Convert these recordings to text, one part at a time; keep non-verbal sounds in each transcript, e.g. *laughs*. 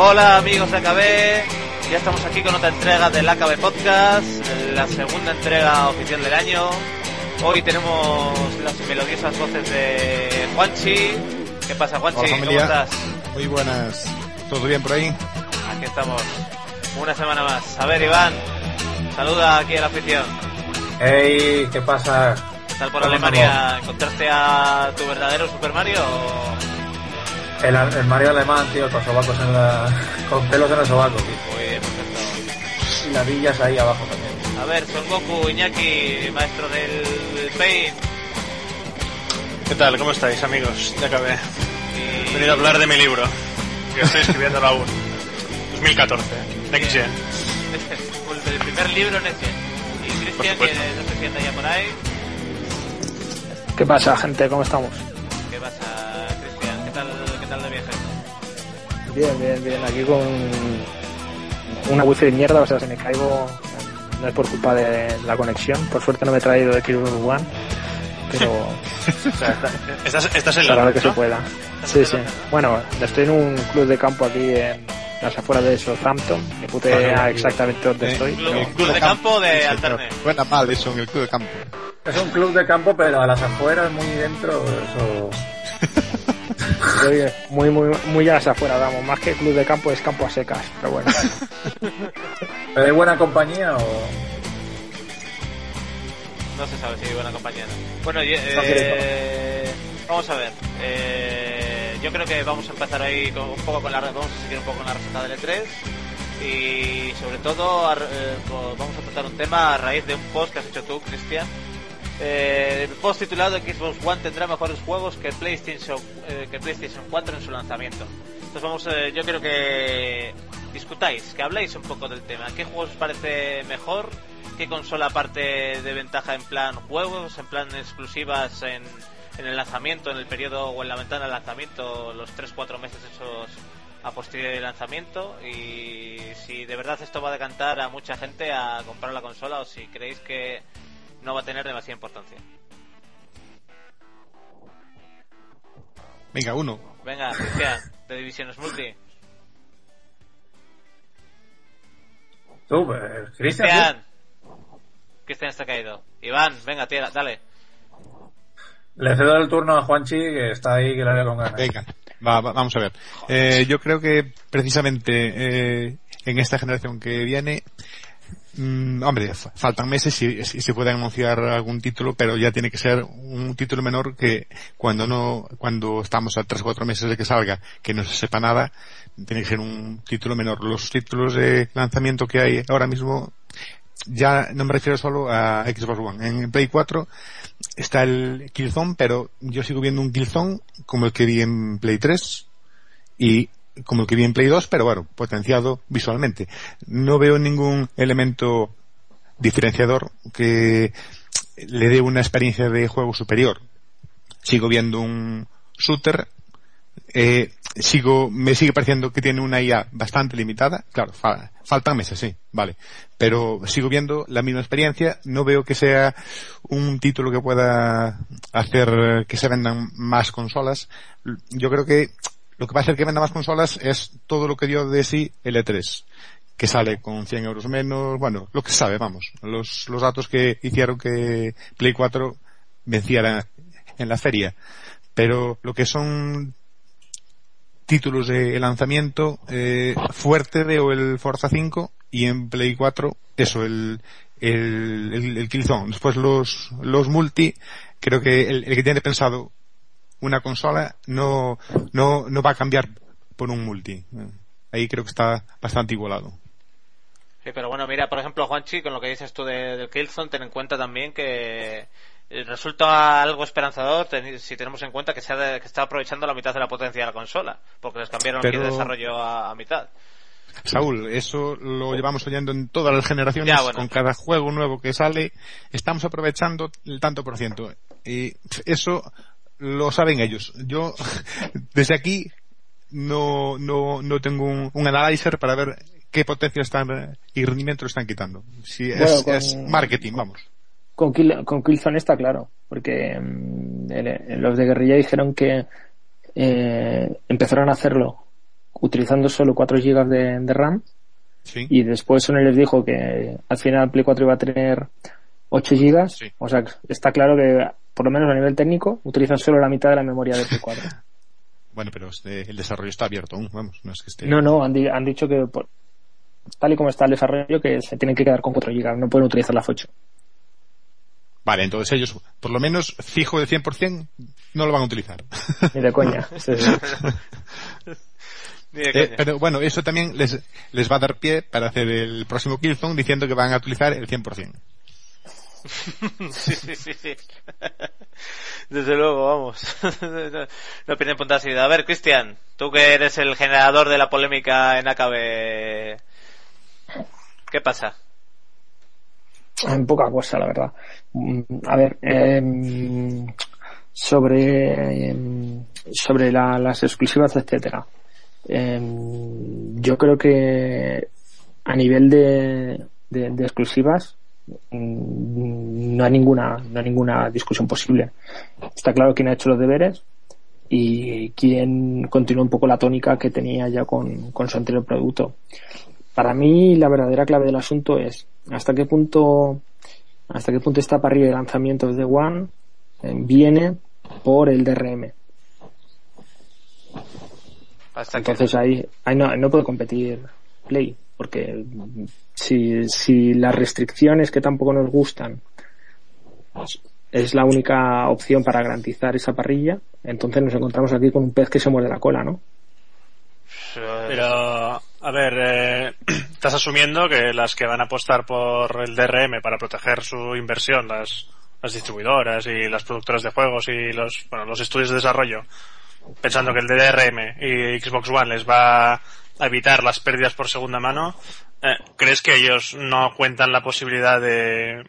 Hola amigos de AKB, ya estamos aquí con otra entrega del AKB Podcast, la segunda entrega oficial del año. Hoy tenemos las melodiosas voces de Juanchi. ¿Qué pasa Juanchi? Hola, ¿Cómo estás? Muy buenas. ¿Todo bien por ahí? Aquí estamos, una semana más. A ver Iván, saluda aquí a la afición. Hey, ¿qué pasa? ¿Qué tal por ¿Cómo Alemania? ¿Encontraste a tu verdadero Super Mario o...? El, el Mario alemán, tío, con sobacos en la... con pelos en el sobaco, tío. Muy bien, perfecto. Y ladillas ahí abajo también. A ver, Son Goku, Iñaki, maestro del Paint. ¿Qué tal? ¿Cómo estáis, amigos? Ya acabé. Y... He venido a hablar de mi libro, que estoy escribiendo aún. *laughs* 2014, Next Gen. *laughs* el primer libro Next Gen. Y Cristian, que no se sienta ya por ahí. ¿Qué pasa, gente? ¿Cómo estamos? ¿Qué pasa, Cristian? ¿Qué tal, ¿Qué tal de viaje? Bien, bien, bien. Aquí con una wifi de mierda, o sea, si me caigo no es por culpa de la conexión. Por suerte no me he traído de Xbox One, pero O sea, *laughs* estás, estás en para la lo que se pueda. Sí, sí. Bueno, estoy en un club de campo aquí en las afueras de Southampton. Puta idea exactamente dónde Eh, estoy. Club, pero- club de campo de Alterne. Suena mal eso en el club de campo. Es un club de campo, pero a las afueras, muy dentro, eso... Muy, muy, muy a las afueras, vamos. Más que club de campo es campo a secas, pero bueno. *laughs* ¿Pero hay buena compañía o...? No se sabe si hay buena compañía. o no. Bueno, eh, vamos a ver. Eh, yo creo que vamos a empezar ahí con, un poco con la vamos a seguir un poco con la receta del E3 y sobre todo eh, co- vamos a tratar un tema a raíz de un post que has hecho tú, Cristian. Eh, el post titulado Xbox One tendrá mejores juegos que PlayStation eh, que PlayStation 4 en su lanzamiento. Entonces vamos, yo quiero que discutáis, que habléis un poco del tema. ¿Qué juegos os parece mejor? ¿Qué consola aparte de ventaja en plan juegos, en plan exclusivas en, en el lanzamiento, en el periodo o en la ventana de lanzamiento, los 3-4 meses esos a posteriori de lanzamiento? Y si de verdad esto va a decantar a mucha gente a comprar la consola o si creéis que no va a tener demasiada importancia. Venga, uno. Venga, Cristian, de Divisiones Multi. Tú, Cristian, Cristian. Cristian está caído. Iván, venga, tira, dale. Le cedo el turno a Juanchi, que está ahí, que le haré con ganas. Venga, va, va- vamos a ver. Eh, yo creo que precisamente eh, en esta generación que viene, mm, hombre, fa- faltan meses si se puede anunciar algún título, pero ya tiene que ser un título menor que cuando no, cuando estamos a tres o cuatro meses de que salga, que no se sepa nada, tiene que ser un título menor. Los títulos de lanzamiento que hay ahora mismo, ya no me refiero solo a Xbox One. En Play 4 está el Killzone, pero yo sigo viendo un Killzone como el que vi en Play 3 y como el que vi en Play 2, pero bueno, potenciado visualmente. No veo ningún elemento diferenciador que le dé una experiencia de juego superior. Sigo viendo un shooter eh, sigo, me sigue pareciendo que tiene una IA bastante limitada. Claro, fa- faltan meses, sí, vale. Pero sigo viendo la misma experiencia. No veo que sea un título que pueda hacer que se vendan más consolas. Yo creo que lo que va a hacer que venda más consolas es todo lo que dio de sí el E3 que sale con 100 euros menos, bueno, lo que sabe, vamos, los, los datos que hicieron que Play 4 venciera en la feria. Pero lo que son títulos de lanzamiento eh, fuerte veo el Forza 5 y en Play 4 eso el el, el, el Killzone. Después los los multi creo que el, que tiene pensado una consola no no no va a cambiar por un multi. Ahí creo que está bastante igualado. Sí, pero bueno, mira, por ejemplo, Juanchi, con lo que dices tú de- del Killzone, ten en cuenta también que resulta algo esperanzador si tenemos en cuenta que se, ha de- que está aprovechando la mitad de la potencia de la consola, porque les cambiaron Pero- el de desarrollo a, a mitad. Saúl, eso lo llevamos oyendo en todas las generaciones, Ya, bueno. con cada juego nuevo que sale, estamos aprovechando el tanto por ciento. Y eso lo saben ellos. Yo, *laughs* desde aquí, no, no, no tengo un, un analyzer para ver qué potencia están y rendimiento están quitando. Si es, Bueno, con- es marketing, vamos. Con, Kill, con Killzone está claro, porque mm, el- los de guerrilla dijeron que eh, empezaron a hacerlo utilizando solo 4 GB de, de RAM Sí. y después Sony les dijo que al final Play 4 iba a tener 8 GB. Sí. O sea, está claro que por lo menos a nivel técnico utilizan solo la mitad de la memoria de Play 4. *laughs* Bueno, pero este- el desarrollo está abierto aún, vamos, no es que esté. No, no, han, di- han dicho que por- tal y como está el desarrollo que se tienen que quedar con 4 GB, no pueden utilizar las 8. Vale, entonces ellos, por lo menos fijo de 100%, no lo van a utilizar. *laughs* Ni de coña. *laughs* Sí, sí. Ni de Eh, coña. pero bueno, eso también les, les va a dar pie para hacer el próximo Killzone diciendo que van a utilizar el 100%. *laughs* sí, sí, sí, sí. Desde luego, vamos. no, pierden punta seguida. A ver, Cristian, tú que eres el generador de la polémica en AKB, ¿qué pasa? En poca cosa, la verdad. Mm, A ver, em, sobre, em, sobre la- las exclusivas, etcétera. Em, yo creo que a nivel de, de, de exclusivas mm, no hay ninguna no hay ninguna discusión posible. Está claro quién ha hecho los deberes y quién continúa un poco la tónica que tenía ya con, con su anterior producto. Para mí la verdadera clave del asunto es hasta qué punto hasta qué punto esta parrilla de lanzamientos de One eh, viene por el DRM. Hasta que- Entonces ahí, ahí no, no puede competir Play, porque si, si las restricciones que tampoco nos gustan es la única opción para garantizar esa parrilla, entonces nos encontramos aquí con un pez que se muerde la cola, ¿no? Pero, a ver, eh, *clears throat* estás asumiendo que las que van a apostar por el DRM para proteger su inversión, las, las distribuidoras y las productoras de juegos y los, bueno, los estudios de desarrollo, pensando que el DRM y Xbox One les va a evitar las pérdidas por segunda mano, eh, ¿crees que ellos no cuentan la posibilidad de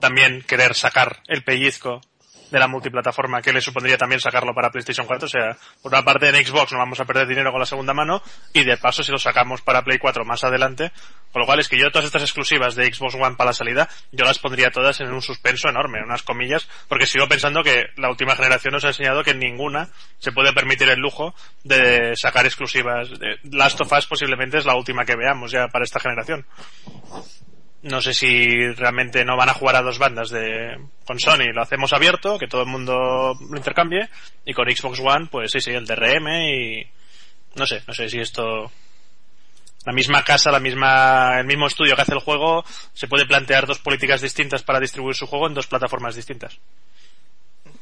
también querer sacar el pellizco de la multiplataforma que le supondría también sacarlo para PlayStation 4. O sea, por una parte en Xbox no vamos a perder dinero con la segunda mano y de paso si lo sacamos para Play 4 más adelante. Con lo cual es que yo todas estas exclusivas de Xbox One para la salida, yo las pondría todas en un suspenso enorme, en unas comillas, porque sigo pensando que la última generación nos ha enseñado que ninguna se puede permitir el lujo de sacar exclusivas. Last of Us posiblemente es la última que veamos ya para esta generación no sé si realmente no van a jugar a dos bandas de con Sony. Lo hacemos abierto que todo el mundo lo intercambie y con Xbox One pues sí sí el DRM y no sé no sé si esto la misma casa la misma el mismo estudio que hace el juego se puede plantear dos políticas distintas para distribuir su juego en dos plataformas distintas.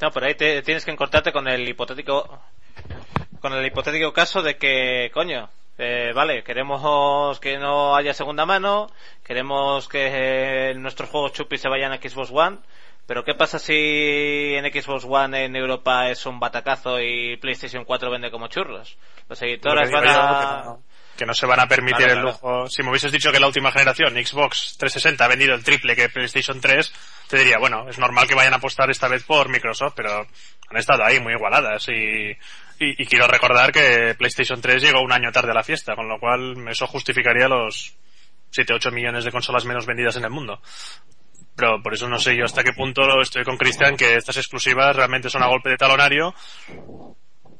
No, por ahí te- tienes que encontrarte con el hipotético con el hipotético caso de que, coño, eh, vale, queremos que no haya segunda mano, queremos que eh, nuestros juegos chupis se vayan a Xbox One, pero ¿qué pasa si en Xbox One en Europa es un batacazo y PlayStation 4 vende como churros? Los editores van a... que no- que no se van a permitir Claro, el claro. lujo. Si me hubieses dicho que la última generación, Xbox 360, ha vendido el triple que PlayStation 3, te diría, bueno, es normal que vayan a apostar esta vez por Microsoft, pero han estado ahí muy igualadas y, y, quiero recordar que PlayStation 3 llegó un año tarde a la fiesta, con lo cual eso justificaría los 7-8 millones de consolas menos vendidas en el mundo. Pero por eso no sé yo hasta qué punto estoy con Cristian que estas exclusivas realmente son a golpe de talonario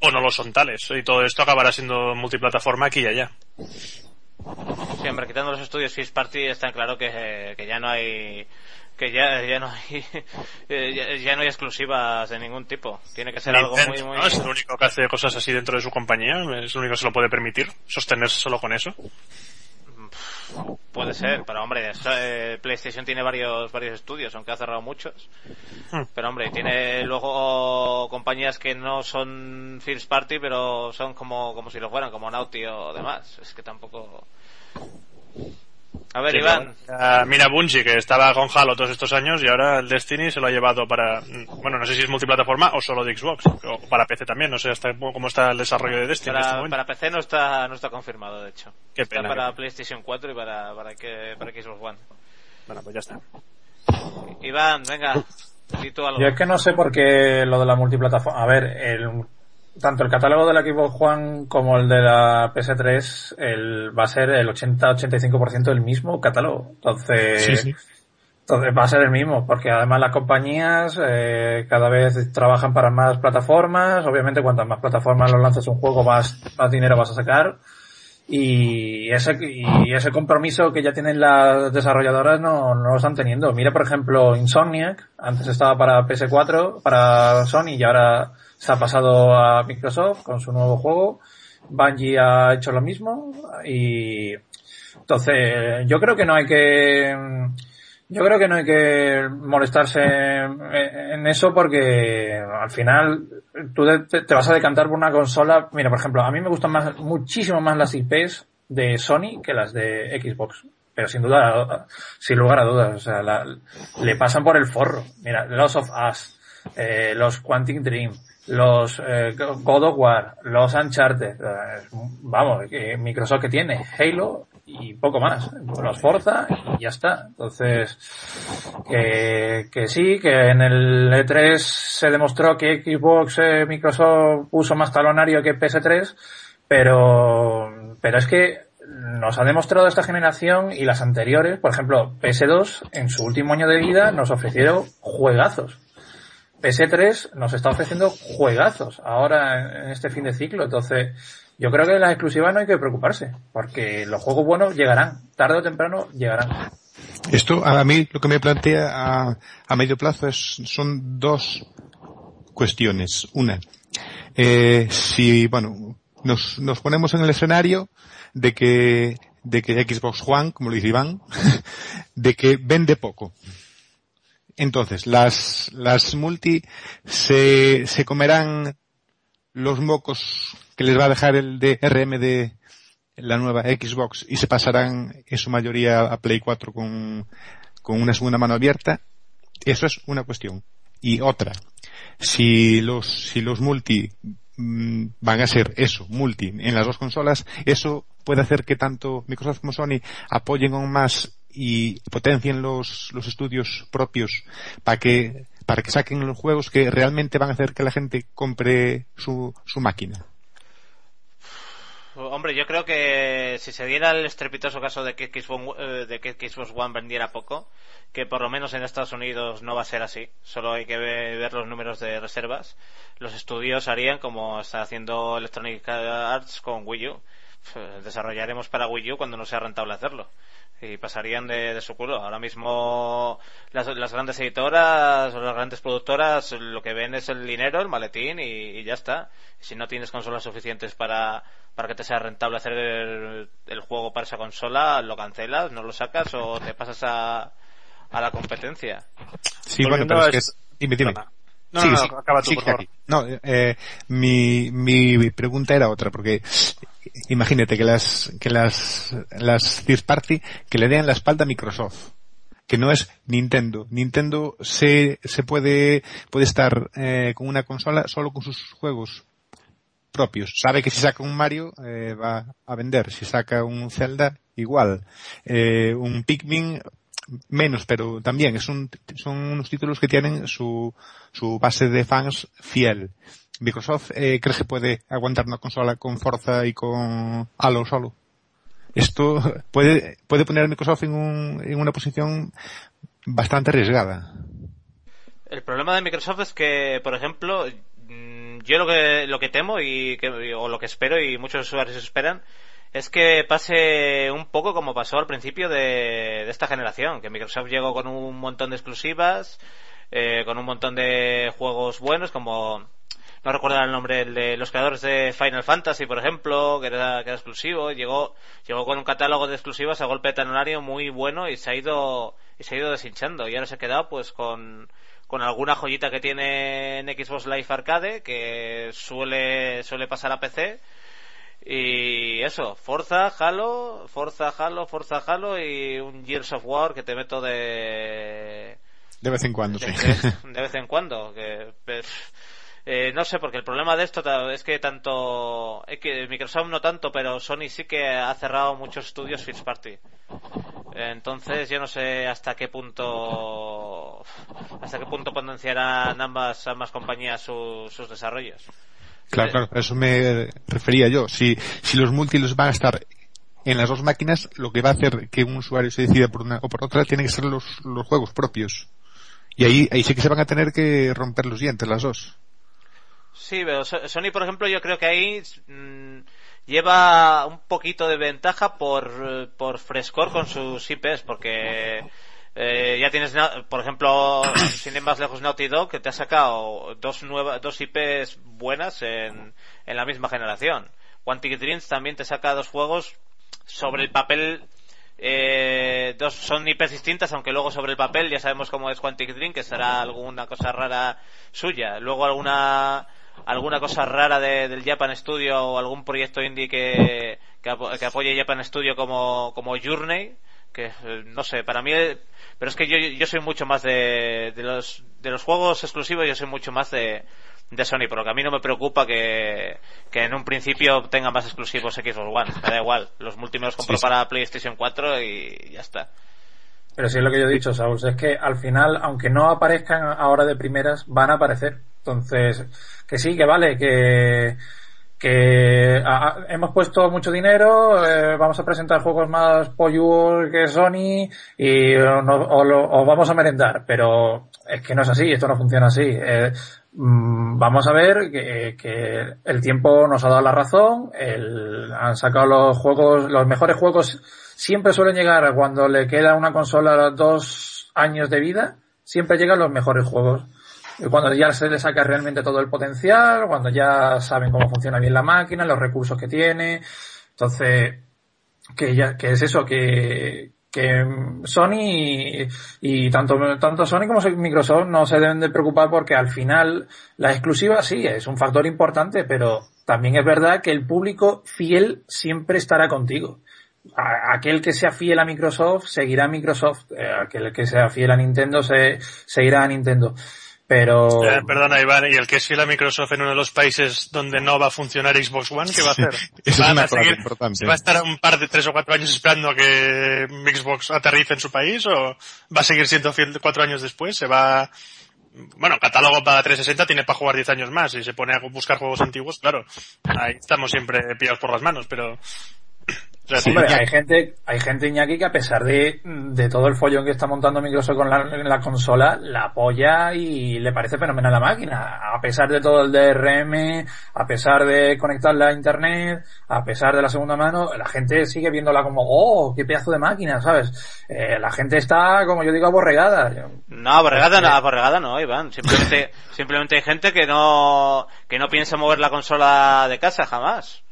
o no lo son tales. Y todo esto acabará siendo multiplataforma aquí y allá. Sí, hombre, quitando los estudios First Party está claro que, que ya no hay que ya, ya no hay *laughs* eh, ya, ya no hay exclusivas de ningún tipo. Tiene que ser algo muy muy ¿no? Es el único que hace cosas así dentro de su compañía. Es el único que se lo puede permitir. Sostenerse solo con eso. puede ser, pero hombre, eh, PlayStation tiene varios varios estudios, aunque ha cerrado muchos. Hmm. Pero hombre, tiene luego compañías que no son First Party, pero son como como si lo fueran, como Naughty o demás. Es que tampoco A ver, Sí, Iván. ah, mira Bungie, que estaba con Halo todos estos años y ahora el Destiny se lo ha llevado para... Bueno, no sé si es multiplataforma o solo de Xbox. O para PC también, no sé hasta cómo está el desarrollo de Destiny en este Para, para PC no está, no está confirmado, de hecho. Qué está pena, para qué PlayStation 4 y para, para, que, para Xbox One. Bueno, pues ya está. Iván, venga, di tú algo. Yo es que no sé por qué lo de la multiplataforma. A ver, el, tanto el catálogo de la Xbox One como el de la PS3 el, va a ser el 80-85% el mismo catálogo. Entonces, Sí, sí. entonces va a ser el mismo, porque además las compañías eh, cada vez trabajan para más plataformas. Obviamente, cuantas más plataformas los lanzas un juego, más, más dinero vas a sacar. Y ese, y ese compromiso que ya tienen las desarrolladoras no, no lo están teniendo. Mira, por ejemplo, Insomniac, antes estaba para PS4, para Sony y ahora se ha pasado a Microsoft con su nuevo juego. Bungie ha hecho lo mismo y entonces yo creo que no hay que yo creo que no hay que molestarse en, eso porque al final tú te, te vas a decantar por una consola. Mira, por ejemplo, a mí me gustan más, muchísimo más las IPs de Sony que las de Xbox. Pero sin duda, sin lugar a dudas, o sea, la- le pasan por el forro. Mira, Lost of Us, eh, los Quantic Dream, los eh, God of War, los Uncharted, eh, vamos, Microsoft que tiene Halo y poco más, los Forza y ya está. Entonces, que, que sí, que en el E3 se demostró que Xbox, eh, Microsoft puso más talonario que PS3, pero, pero es que nos ha demostrado esta generación y las anteriores, por ejemplo, PS2 en su último año de vida nos ofrecieron juegazos. PS3 nos está ofreciendo juegazos ahora en este fin de ciclo, entonces yo creo que las exclusivas no hay que preocuparse, porque los juegos buenos llegarán, tarde o temprano llegarán. Esto a mí lo que me plantea a, a medio plazo es, son dos cuestiones. Una, eh, si, bueno, nos, nos ponemos en el escenario de que, de que Xbox One, como lo dice Iván, *laughs* de que vende poco. Entonces, las, las multi se, se comerán los mocos que les va a dejar el DRM de la nueva Xbox y se pasarán en su mayoría a Play 4 con, con una segunda mano abierta. Eso es una cuestión. Y otra, si los, si los multi mm, van a ser eso, multi, en las dos consolas, eso puede hacer que tanto Microsoft como Sony apoyen aún más y potencien los, los estudios propios para que, para que saquen los juegos que realmente van a hacer que la gente compre su, su máquina. Hombre, yo creo que si se diera el estrepitoso caso de que Xbox, eh, de que Xbox One vendiera poco, que por lo menos en Estados Unidos no va a ser así, solo hay que ve- ver los números de reservas, los estudios harían como está haciendo Electronic Arts con Wii U. Desarrollaremos para Wii U cuando no sea rentable hacerlo. Y pasarían de, de su culo. Ahora mismo las, las grandes editoras o las grandes productoras lo que ven es el dinero, el maletín y, y ya está. Si no tienes consolas suficientes para, para que te sea rentable hacer el, el juego para esa consola, lo cancelas, no lo sacas o te pasas a, a la competencia. Sí, Volviendo bueno, pero a es que... es- Dime, dime. Perdona. No, no, no, acaba tú, por favor. No, eh, mi, mi pregunta era otra, porque imagínate que las, que las, las third party que le den la espalda a Microsoft, que no es Nintendo. Nintendo se, se puede, puede estar eh, con una consola solo con sus juegos propios. Sabe que si saca un Mario eh, va a vender, si saca un Zelda igual, eh, un Pikmin menos, pero también es un, son unos títulos que tienen su, su base de fans fiel. Microsoft eh, cree que puede aguantar una consola con Forza y con Halo solo. Esto puede, puede poner a Microsoft en, un, en una posición bastante arriesgada. El problema de Microsoft es que, por ejemplo, mm, yo lo que, lo que temo y que, o lo que espero y muchos usuarios esperan es que pase un poco como pasó al principio de, esta generación, que Microsoft llegó con un montón de exclusivas, eh, con un montón de juegos buenos como no recuerdo el nombre de los creadores de Final Fantasy por ejemplo que era, que era exclusivo llegó llegó con un catálogo de exclusivas a golpe de muy bueno y se ha ido y se ha ido deshinchando. Y ahora se ha quedado pues con con alguna joyita que tiene en Xbox Live Arcade que suele suele pasar a PC Y eso, Forza, Halo, Forza, Halo, Forza, Halo y un Gears of War que te meto de... De vez en cuando, de, sí. de, *laughs* de vez en cuando. Que, pues, eh, no sé, porque el problema de esto es que tanto, es que Microsoft no tanto, pero Sony sí que ha cerrado muchos estudios First Party. Entonces yo no sé hasta qué punto, hasta qué punto potenciarán ambas, ambas compañías su, sus desarrollos. Claro, claro, a eso me refería yo. Si, si los múltiples van a estar en las dos máquinas, lo que va a hacer que un usuario se decida por una o por otra tiene que ser los, juegos propios. Y ahí, ahí sí que se van a tener que romper los dientes las dos. Sí, pero Sony, por ejemplo, yo creo que ahí mmm, lleva un poquito de ventaja por, por frescor con sus IPs, porque eh, ya tienes, por ejemplo, *coughs* sin ir más lejos, Naughty Dog, que te ha sacado dos, nuevas, dos IPs buenas en, en la misma generación. Quantic Dreams también te saca dos juegos sobre el papel eh, dos son IPs distintas, aunque luego sobre el papel ya sabemos cómo es Quantic Dream, que será alguna cosa rara suya. Luego alguna alguna cosa rara de, del Japan Studio o algún proyecto indie que, que, que apoye Japan Studio como, como Journey, que eh, no sé, para mí, pero es que yo, yo soy mucho más de, de los, de los juegos exclusivos, yo soy mucho más de, de Sony, por lo que a mí no me preocupa que, que en un principio tenga más exclusivos Xbox One, me da igual, los múltiples los compro sí, sí. para PlayStation 4 y ya está. Pero sí es lo que yo he dicho, Saúl, es que al final, aunque no aparezcan ahora de primeras, van a aparecer. Entonces, que sí, que vale, que, que hemos puesto mucho dinero, eh, vamos a presentar juegos más polluos que Sony y o, vamos a merendar, pero es que no es así, esto no funciona así. Eh, mmm, vamos a ver que, que, el tiempo nos ha dado la razón, el, han sacado los juegos, los mejores juegos siempre suelen llegar cuando le queda una consola dos años de vida, siempre llegan los mejores juegos cuando ya se le saca realmente todo el potencial, cuando ya saben cómo funciona bien la máquina, los recursos que tiene. Entonces, que ya, que es eso, que, que Sony y, tanto, tanto Sony como Microsoft no se deben de preocupar porque al final la exclusiva sí es un factor importante, pero también es verdad que el público fiel siempre estará contigo. aquel que sea fiel a Microsoft seguirá a Microsoft, aquel que sea fiel a Nintendo se, seguirá a Nintendo. Pero. Eh, perdona, Iván, ¿y el que es fiel a Microsoft en uno de los países donde no va a funcionar Xbox One, qué va a hacer? *laughs* Eso ¿Va, es una a seguir, importante. ¿Va a estar un par de tres o cuatro años esperando a que Xbox aterrice en su país o va a seguir siendo fiel cuatro años después? ¿Se va.? Bueno, catálogo para 360 tiene para jugar 10 años más y se pone a buscar juegos antiguos, claro. Ahí estamos siempre pillados por las manos, pero Sí, Hombre, hay gente, hay gente Iñaki que a pesar de, de todo el follón que está montando Microsoft con la, la, consola, la apoya y le parece fenomenal la máquina. A pesar de todo el DRM, a pesar de conectarla a internet, a pesar de la segunda mano, la gente sigue viéndola como, oh, qué pedazo de máquina, ¿sabes? Eh, la gente está, como yo digo, aborregada. No, aborregada no, aborregada no, Iván. Simplemente, *laughs* simplemente hay gente que no, que no piensa mover la consola de casa jamás.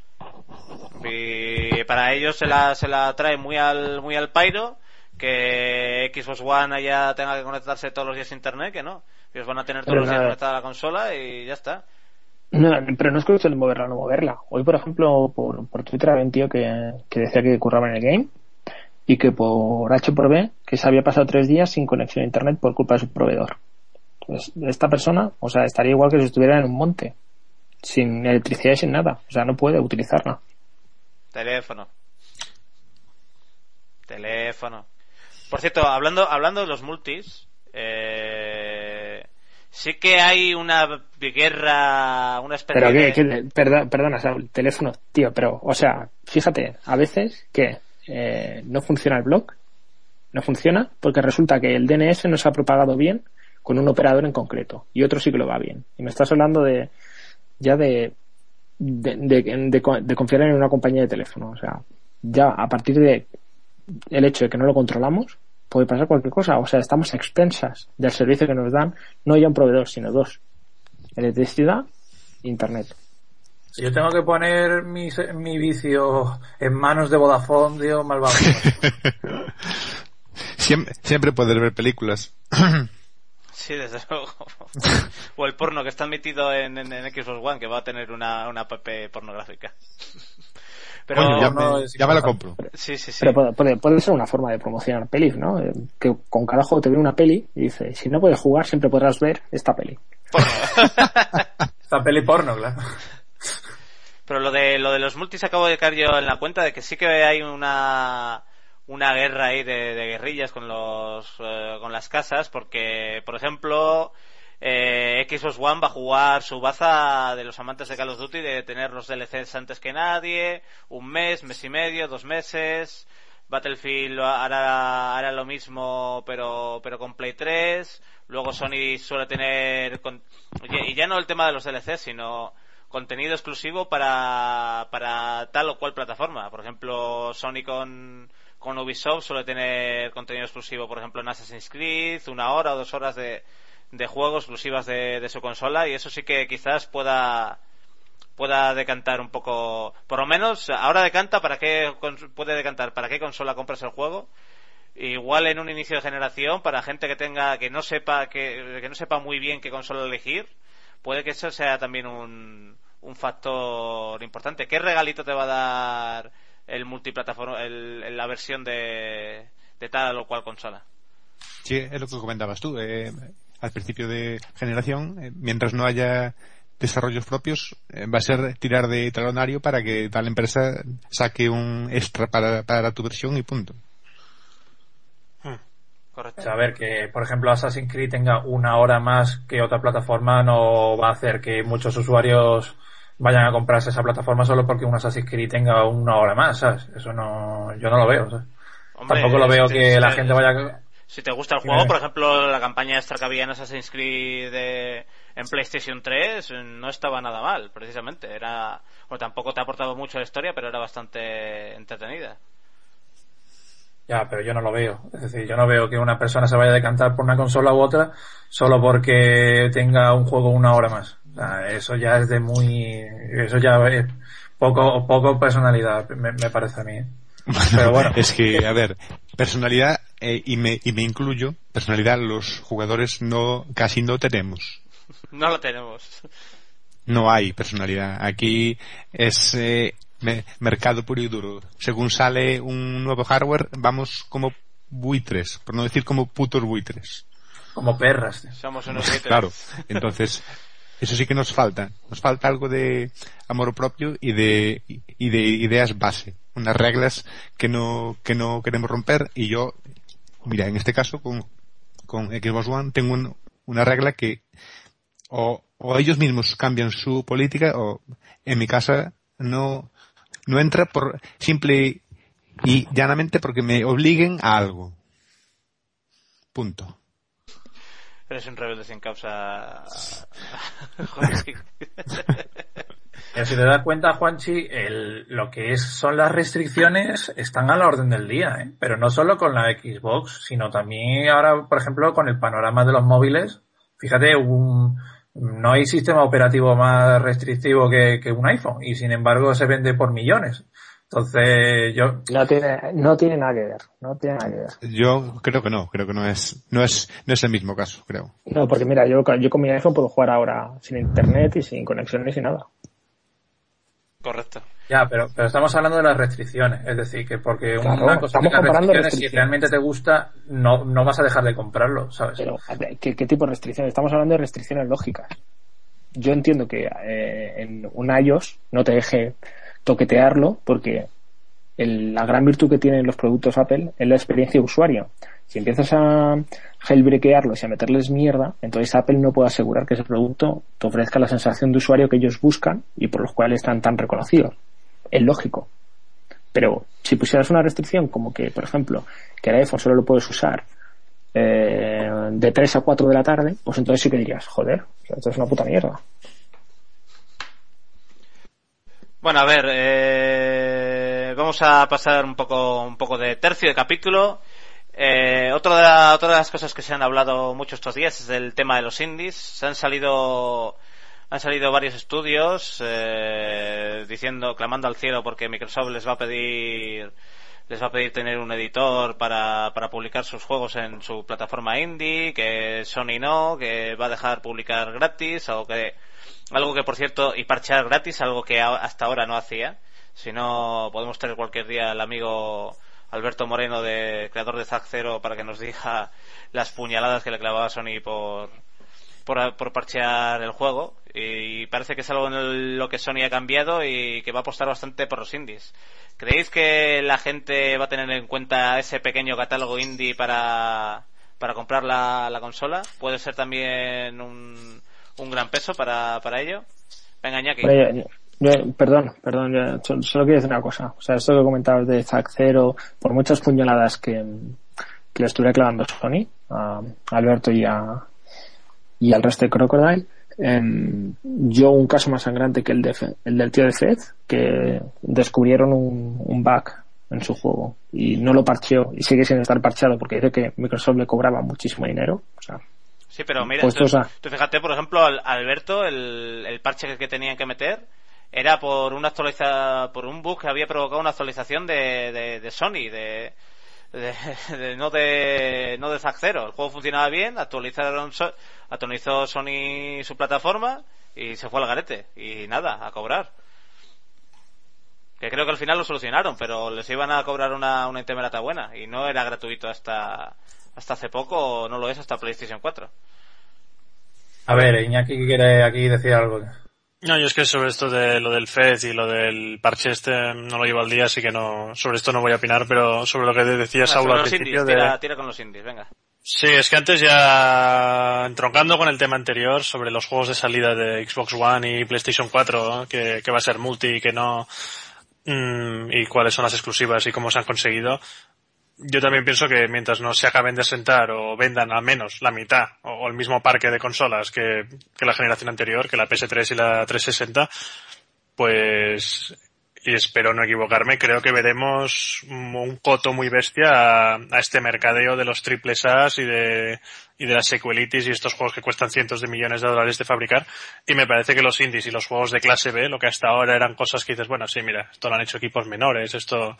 Y para ellos se la, se la trae muy al, muy al pairo, que Xbox One ya tenga que conectarse todos los días a internet, que no. Ellos van a tener todos pero los días conectada la consola y ya está. No, pero no es cuestión de moverla o no moverla. Hoy, por ejemplo, por, por Twitter había un tío que, que decía que curraba en el game y que por H por B que se había pasado tres días sin conexión a internet por culpa de su proveedor. Pues esta persona, o sea, estaría igual que si estuviera en un monte, sin electricidad y sin nada. O sea, no puede utilizarla. Teléfono. Teléfono. Por cierto, hablando, hablando de los multis, eh, sí que hay una guerra, una especie pero de... que, perdona, perdona, Saúl, teléfono, tío, pero, o sea, fíjate, a veces que eh, no funciona el blog, no funciona porque resulta que el DNS no se ha propagado bien con un operador en concreto y otro sí que lo va bien. Y me estás hablando de ya de de, de, de, de, confiar en una compañía de teléfono. O sea, ya a partir de el hecho de que no lo controlamos, puede pasar cualquier cosa. O sea, estamos a expensas del servicio que nos dan, no ya un proveedor, sino dos. Electricidad e Internet. Si yo tengo que poner mi, mi vicio en manos de Vodafone, digo, malvado. *laughs* siempre, siempre poder ver películas. *clears throat* Sí, desde *laughs* luego. *laughs* o el porno que está metido en, en, en, Xbox One, que va a tener una, una app pornográfica. Pero, Coño, ya, no me, ya me la compro. sí, sí, sí. Pero puede, puede, puede ser una forma de promocionar pelis, ¿no? Eh, Que con cada juego te viene una peli y dice, si no puedes jugar, siempre podrás ver esta peli. *laughs* Esta peli porno, claro. Pero lo de lo de los multis acabo de caer yo en la cuenta de que sí que hay una una guerra ahí de, guerrillas con los eh, con las casas porque por ejemplo eh, Xbox One va a jugar su baza de los amantes de Call of Duty de tener los DLCs antes que nadie un mes mes y medio dos meses Battlefield hará, hará lo mismo pero pero con Play 3 luego Sony suele tener con- y ya no el tema de los DLCs sino contenido exclusivo para, para tal o cual plataforma. Por ejemplo, Sony con, con Ubisoft suele tener contenido exclusivo, por ejemplo, en Assassin's Creed, una hora o dos horas de, de juego exclusivas de, de su consola y eso sí que quizás pueda pueda decantar un poco por lo menos ahora decanta para qué puede decantar para qué consola compras el juego igual en un inicio de generación para gente que tenga que no sepa que, que no sepa muy bien qué consola elegir puede que eso sea también un, un factor importante. ¿Qué regalito te va a dar el multiplataforma, el, la versión de, de tal o cual consola? Sí, es lo que comentabas tú. eh, al principio de generación, eh, mientras no haya desarrollos propios, eh, va a ser tirar de talonario para que tal empresa saque un extra para, para tu versión y punto. Correcto. O sea, a ver, que por ejemplo Assassin's Creed tenga una hora más que otra plataforma no va a hacer que muchos usuarios vayan a comprarse esa plataforma solo porque un Assassin's Creed tenga una hora más, ¿sabes? Eso no, yo no lo veo, ¿sabes? Hombre, Tampoco lo veo si que te- la si- gente vaya... Si te gusta el juego, por ejemplo, la campaña extra que había en Assassin's Creed de- en PlayStation 3 eh, no estaba nada mal, precisamente. Era, o tampoco te aportaba mucho la historia, pero era bastante entretenida. Ya, pero yo no lo veo. Es decir, yo no veo que una persona se vaya a decantar por una consola u otra solo porque tenga un juego una hora más. O sea, eso ya es de muy... Eso ya es poco, poco personalidad, me, me parece a mí. Pero bueno. es que, a ver, personalidad, eh, y, me, y me incluyo, personalidad los jugadores no, casi no tenemos. No lo tenemos. No hay personalidad. Aquí es eh, me- mercado puro y duro. Según sale un nuevo hardware, vamos como buitres, por no decir como putos buitres. Como perras. Somos unos haters. *laughs* Claro. Entonces, eso sí que nos falta. Nos falta algo de amor propio y de, y de ideas base. Unas reglas que no, que no queremos romper y yo, mira, en este caso con, con Xbox One tengo un- una regla que o, o ellos mismos cambian su política o en mi casa no, no entra por simple y llanamente porque me obliguen a algo. Punto. Eres un rebelde sin causa. Pero si te das cuenta, Juanchi, el, lo que es, son las restricciones están a la orden del día, ¿eh? pero no solo con la Xbox, sino también ahora, por ejemplo, con el panorama de los móviles. Fíjate, un, no hay sistema operativo más restrictivo que, que un iPhone y sin embargo se vende por millones. Entonces, yo, No tiene, no tiene nada que ver, no tiene nada que ver. Yo creo que no, creo que no es, no es, no es el mismo caso, creo. No, porque mira, yo, yo con mi iPhone puedo jugar ahora sin internet y sin conexiones y nada. Correcto. ya, pero, pero estamos hablando de las restricciones. Es decir, que porque Claro, una cosa estamos comparando restricciones, si realmente te gusta, no, no vas a dejar de comprarlo, ¿sabes? Pero, ¿qué, qué tipo de restricciones? Estamos hablando de restricciones lógicas. Yo entiendo que eh, en un iOS no te deje toquetearlo porque el- la gran virtud que tienen los productos Apple es la experiencia de usuario. Si empiezas a jailbreakearlos y a meterles mierda, entonces Apple no puede asegurar que ese producto te ofrezca la sensación de usuario que ellos buscan y por los cuales están tan reconocidos. Es lógico. Pero si pusieras una restricción como que, por ejemplo, que el iPhone solo lo puedes usar eh, de 3 a 4 de la tarde, pues entonces sí que dirías, joder, esto es una puta mierda. Bueno, a ver, eh, vamos a pasar un poco, un poco de tercio de capítulo. Eh, otra, de la- otra de las cosas que se han hablado mucho estos días es el tema de los indies. Se han salido, han salido varios estudios eh, diciendo, clamando al cielo porque Microsoft les va a pedir, les va a pedir tener un editor para, para publicar sus juegos en su plataforma indie, que Sony no, que va a dejar publicar gratis, algo que algo que por cierto y parchear gratis algo que hasta ahora no hacía Si no, podemos tener cualquier día el amigo Alberto Moreno, de creador de Zack Zero, para que nos diga las puñaladas que le clavaba Sony por, por, parchear el juego. Y parece que es algo en lo que Sony ha cambiado y que va a apostar bastante por los indies. ¿Creéis que la gente va a tener en cuenta ese pequeño catálogo indie para, para comprar la consola? ¿Puede ser también un, un gran peso para, para ello? Venga, Iñaki. perdón, perdón, solo quiero decir una cosa. O sea, esto que comentabas de Zack Zero, por muchas puñaladas que, que le estuviera clavando Sony, a Alberto y a, y al resto de Crocodile, em, yo un caso más sangrante que el, de, el del tío de Fed, que descubrieron un, un bug en su juego y no lo parcheó y sigue sin estar parchado porque dice que Microsoft le cobraba muchísimo dinero. O sea, Sí, pero mira, tú, fíjate, por ejemplo, al Alberto, el, el parche que tenían que meter era por una actualiza, por un bug que había provocado una actualización de, de, de Sony, de, de, no de no de Zack El juego funcionaba bien, actualizaron actualizó Sony su plataforma y se fue al garete. Y nada, a cobrar. Que creo que al final lo solucionaron, pero les iban a cobrar una una intemerata buena. Y no era gratuito hasta hasta hace poco o no lo es hasta PlayStation 4. A ver, Iñaki quiere aquí decir algo. No, yo es que sobre esto de lo del FED y lo del parche este no lo llevo al día, así que no, sobre esto no voy a opinar, pero sobre lo que decías, Saúl, al principio tira, tira, con los indies, venga. Sí, es que antes ya, entroncando con el tema anterior sobre los juegos de salida de Xbox One y PlayStation 4, que, que va a ser multi y que no, mmm, y cuáles son las exclusivas y cómo se han conseguido, yo también pienso que mientras no se acaben de sentar o vendan al menos la mitad o, el mismo parque de consolas que, que, la generación anterior, que la PS3 y la 360, pues, y espero no equivocarme, creo que veremos un coto muy bestia a, a este mercadeo de los triples A's y de, y de las sequelitis y estos juegos que cuestan cientos de millones de dólares de fabricar. Y me parece que los indies y los juegos de clase B, lo que hasta ahora eran cosas que dices, bueno, sí, mira, esto lo han hecho equipos menores, esto,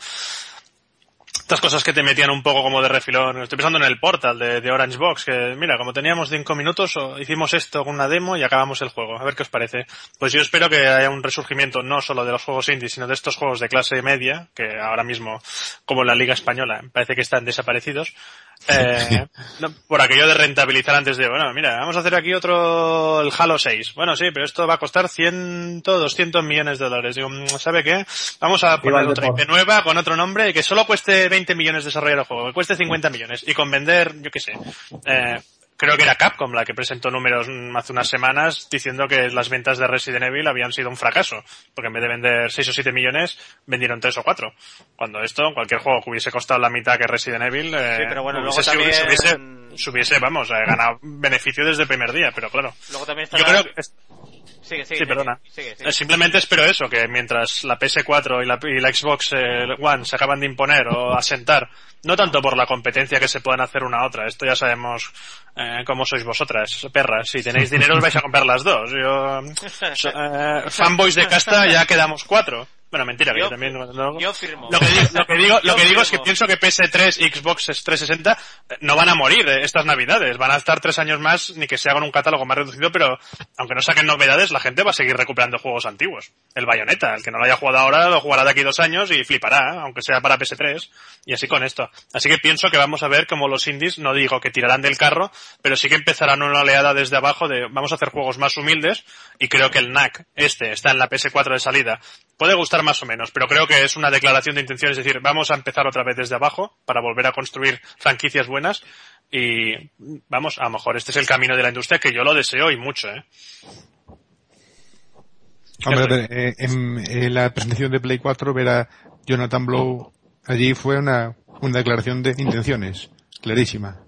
estas cosas que te metían un poco como de refilón. Estoy pensando en el portal de, Orange Box, que mira, como teníamos cinco minutos, hicimos esto con una demo y acabamos el juego. A ver qué os parece. Pues yo espero que haya un resurgimiento no solo de los juegos indie, sino de estos juegos de clase media, que ahora mismo, como en la Liga Española, parece que están desaparecidos. Eh, no, por aquello de rentabilizar antes de, bueno, mira, vamos a hacer aquí otro, el Halo 6. Bueno, sí, pero esto va a costar 100, 200 millones de dólares. Digo, ¿sabe qué? Vamos a poner otra IP nueva con otro nombre y que solo cueste 20 millones desarrollar el juego, que cueste 50 millones y con vender, yo qué sé, eh, creo que era Capcom la que presentó números hace unas semanas diciendo que las ventas de Resident Evil habían sido un fracaso, porque en vez de vender 6 o 7 millones, vendieron 3 o 4. Cuando esto, cualquier juego que hubiese costado la mitad que Resident Evil, eh, sí, pero bueno, luego también... subiese, subiese, vamos, eh, ganado beneficio desde el primer día, pero claro. Luego también está Yo creo que Sigue, sigue, sí, perdona. Sigue. Simplemente espero eso, que mientras la PS4 y la, y la Xbox eh, One se acaban de imponer o asentar, no tanto por la competencia que se puedan hacer una a otra, esto ya sabemos eh, cómo sois vosotras, perras, si tenéis dinero os vais a comprar las dos. Yo, eh, fanboys de casta ya quedamos cuatro. Bueno, mentira, yo, que también yo firmo. Lo que digo, lo que digo, lo que digo es que pienso que PS3 y Xbox 360 no van a morir estas navidades. Van a estar tres años más, ni que se hagan un catálogo más reducido, pero aunque no saquen novedades, la gente va a seguir recuperando juegos antiguos. El Bayonetta, el que no lo haya jugado ahora, lo jugará de aquí dos años y flipará, aunque sea para PS3. Y así con esto. Así que pienso que vamos a ver como los indies, no digo que tirarán del carro, pero sí que empezarán una oleada desde abajo de vamos a hacer juegos más humildes y creo que el NAC, este, está en la PS4 de salida. Puede gustar más o menos, pero creo que es una declaración de intención, es decir, vamos a empezar otra vez desde abajo para volver a construir franquicias buenas y vamos, a lo mejor este es el camino de la industria que yo lo deseo y mucho, ¿eh? Hombre, eh, en, en, la presentación de Play 4 ver a Jonathan Blow allí fue una, una declaración de intenciones, clarísima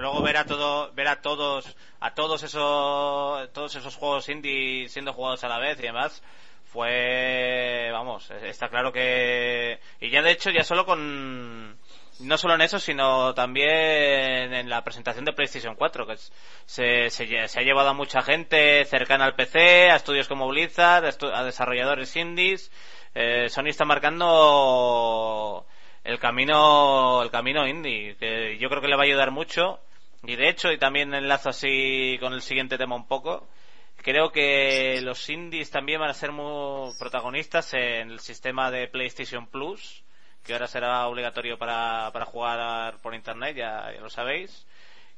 luego ver a todo ver a todos a todos esos todos esos juegos indie siendo jugados a la vez y demás fue vamos está claro que y ya de hecho ya solo con no solo en eso sino también en la presentación de PlayStation 4 que se, se, se ha llevado a mucha gente cercana al PC a estudios como Blizzard a, desarrolladores indies eh, Sony está marcando el camino el camino indie que yo creo que le va a ayudar mucho y de hecho y también enlazo así con el siguiente tema un poco Creo que los indies también van a ser muy protagonistas en el sistema de PlayStation Plus, que ahora será obligatorio para, para jugar por internet, ya, ya lo sabéis.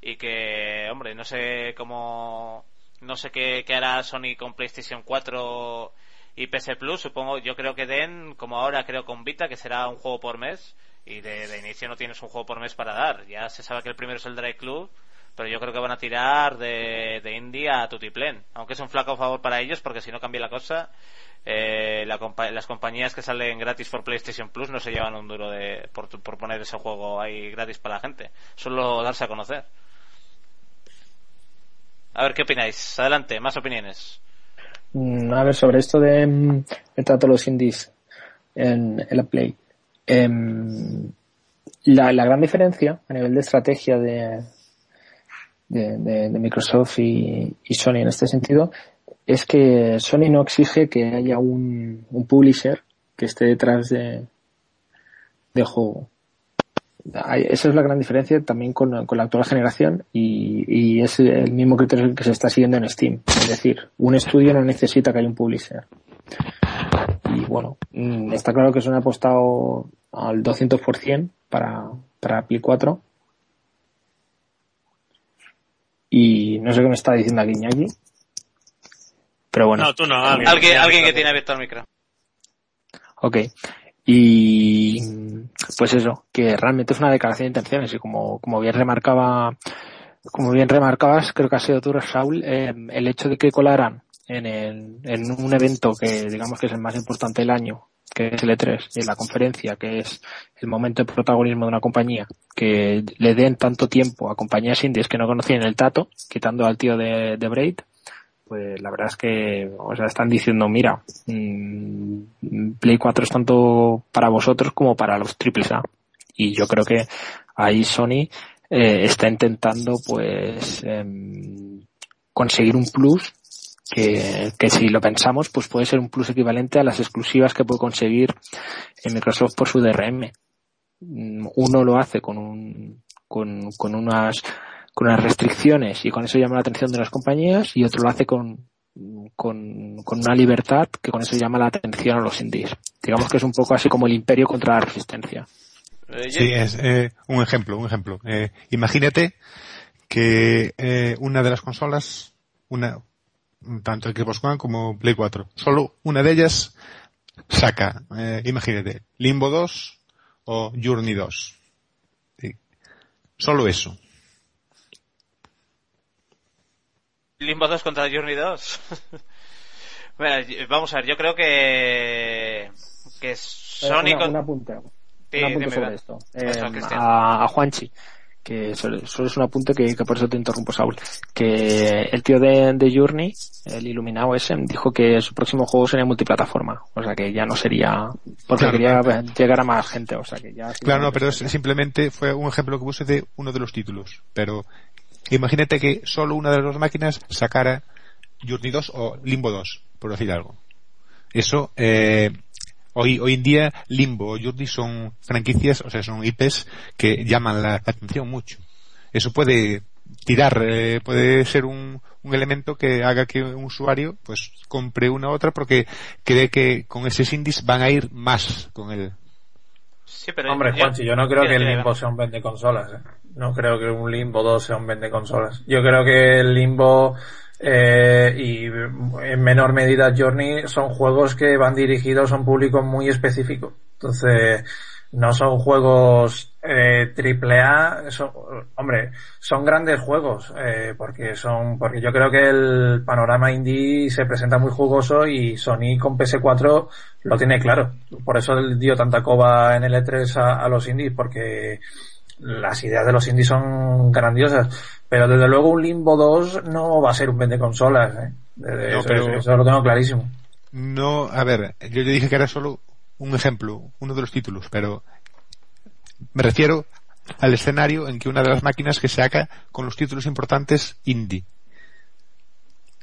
Y que, hombre, no sé cómo, no sé qué, qué hará Sony con PlayStation 4 y PS Plus. Supongo, yo creo que den, como ahora creo con Vita, que será un juego por mes. Y de, de inicio no tienes un juego por mes para dar. Ya se sabe que el primero es el Drive Club pero yo creo que van a tirar de, de indie a Tutiplen, aunque es un flaco favor para ellos porque si no cambia la cosa, eh, la las compañías que salen gratis por PlayStation Plus no se llevan un duro de, por, por poner ese juego ahí gratis para la gente, solo darse a conocer. A ver qué opináis, adelante, más opiniones. Mm, A ver, sobre esto de mm, trato de los indies en, en la Play. Em, la, la gran diferencia a nivel de estrategia de, de, de- de Microsoft y, Sony en este sentido es que Sony no exige que haya un, un publisher que esté detrás de, del juego. Esa es la gran diferencia también con, con la actual generación y, y es el mismo criterio que se está siguiendo en Steam. Es decir, un estudio no necesita que haya un publisher. Y bueno, mm, está claro que Sony ha apostado al 200% para, para Play 4. Y no sé qué me está diciendo aquí Iñaki. Pero bueno. No, tú no, alguien. Alguien, alguien que tiene abierto el micro. Ok. Y pues eso, que realmente es una declaración de intenciones y como, como bien remarcaba, como bien remarcabas, creo que ha sido tú, Saúl, eh, el hecho de que colaran en, el, en un evento que digamos que es el más importante del año, que es el E3, y en la conferencia, que es el momento de protagonismo de una compañía, que le den tanto tiempo a compañías indies que no conocían el tato, quitando al tío de, de Braid, pues la verdad es que o sea, están diciendo, mira, mm, Play 4 es tanto para vosotros como para los triples A. Y yo creo que ahí Sony eh, está intentando pues em, conseguir un plus que, que si lo pensamos pues puede ser un plus equivalente a las exclusivas que puede conseguir en Microsoft por su DRM. Mm, Uno lo hace con un, con, con unas con unas restricciones y con eso llama la atención de las compañías y otro lo hace con, con, con una libertad que con eso llama la atención a los indies. Digamos que es un poco así como el imperio contra la resistencia. Eh, Sí, es eh, un ejemplo, un ejemplo. Eh, imagínate que eh, una de las consolas, una, tanto Xbox One como Play 4, solo una de ellas saca, eh, imagínate, Limbo 2 o Journey 2. Sí. Solo eso. Limbo 2 contra Journey 2. *laughs* bueno, y- vamos a ver, yo creo que que Sony Eh, una, con... un apunte, Sí, un apunte dime, sobre esto. Eh, a, a Juanchi, que solo, solo es un apunte que, que por eso te interrumpo, Saúl. Que el tío de, de Journey, el iluminado ese, dijo que su próximo juego sería multiplataforma. O sea que ya no sería, porque Claro, quería claro. llegar a más gente. O sea que ya. Claro, no, pero es- simplemente fue un ejemplo que puse de uno de los títulos. Pero imagínate que solo una de las dos máquinas sacara Journey 2 o Limbo 2, por decir algo. Eso, eh, hoy, hoy en día Limbo o Journey son franquicias, o sea, son IPs que llaman la, atención mucho. Eso puede tirar, eh, puede ser un, un elemento que haga que un usuario pues compre una u otra porque cree que con ese indies van a ir más con él. Sí, pero Hombre, Juanchi, yo no creo que el Limbo sea un vende consolas. No creo que un Limbo 2 sea un vende consolas. Yo creo que el Limbo eh, y en menor medida Journey son juegos que van dirigidos a un público muy específico. Entonces, no son juegos eh, triple A, hombre, son grandes juegos, eh, porque son, porque yo creo que el panorama indie se presenta muy jugoso y Sony con PS4 lo tiene claro. Por eso dio tanta coba en el E3 a, a los indies, porque las ideas de los indies son grandiosas. Pero desde luego un Limbo 2 no va a ser un vende consolas, ¿eh? No, eso, pero- eso lo tengo clarísimo. No, a ver, yo le dije que era solo un ejemplo, uno de los títulos, pero me refiero al escenario en que una de las máquinas que saca con los títulos importantes indie.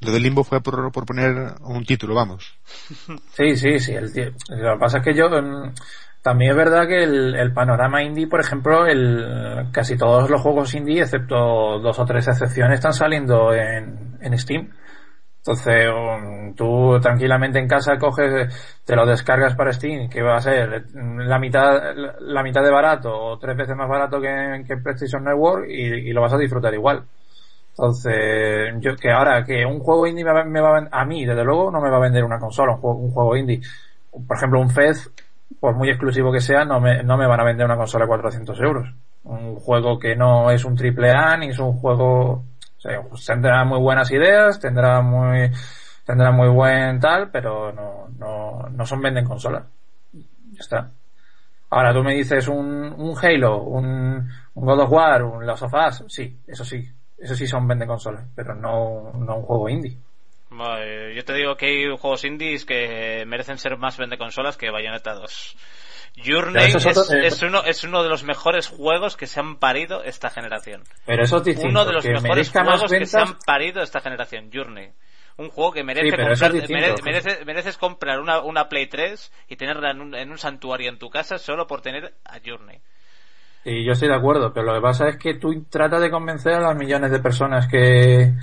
Lo del limbo fue por, por poner un título, vamos. Sí, sí, sí. El Lo que pasa es que yo mm, también es verdad que el, el panorama indie, por ejemplo, el casi todos los juegos indie, excepto dos o tres excepciones, están saliendo en, en Steam. Entonces, um, tú tranquilamente en casa coges, te lo descargas para Steam, que va a ser la mitad, la mitad de barato o tres veces más barato que, que PlayStation Network y, lo vas a disfrutar igual. Entonces, yo que ahora que un juego indie me va, me va a, a mí, desde luego, no me va a vender una consola, un juego, un juego indie. Por ejemplo, un Fez, por muy exclusivo que sea, no me, no me van a vender una consola de 400 euros. Un juego que no es un triple A, ni es un juego, o sea, pues tendrá muy buenas ideas, tendrá muy, tendrá muy buen tal, pero no, no, no son venden consolas. Ya está. Ahora tú me dices un, un Halo, un, God of War, un Last of Us, sí, eso sí, eso sí son vende consolas, pero no, no un juego indie. Vale, yo te digo que hay juegos indies que merecen ser más vende consolas que Bayonetta 2. Journey Ya, eso es, es otro- eh, es uno, es uno de los mejores juegos que se han parido esta generación. Pero eso es distinto. Uno de los mejores juegos que se han parido esta generación, Journey. Un juego que merece Sí, comprar- distinto, mere- José. merece- mereces comprar una, una Play 3 y tenerla en un, en un santuario en tu casa solo por tener a Journey. Y yo estoy de acuerdo, pero lo que pasa es que tú tratas de convencer a las millones de personas que,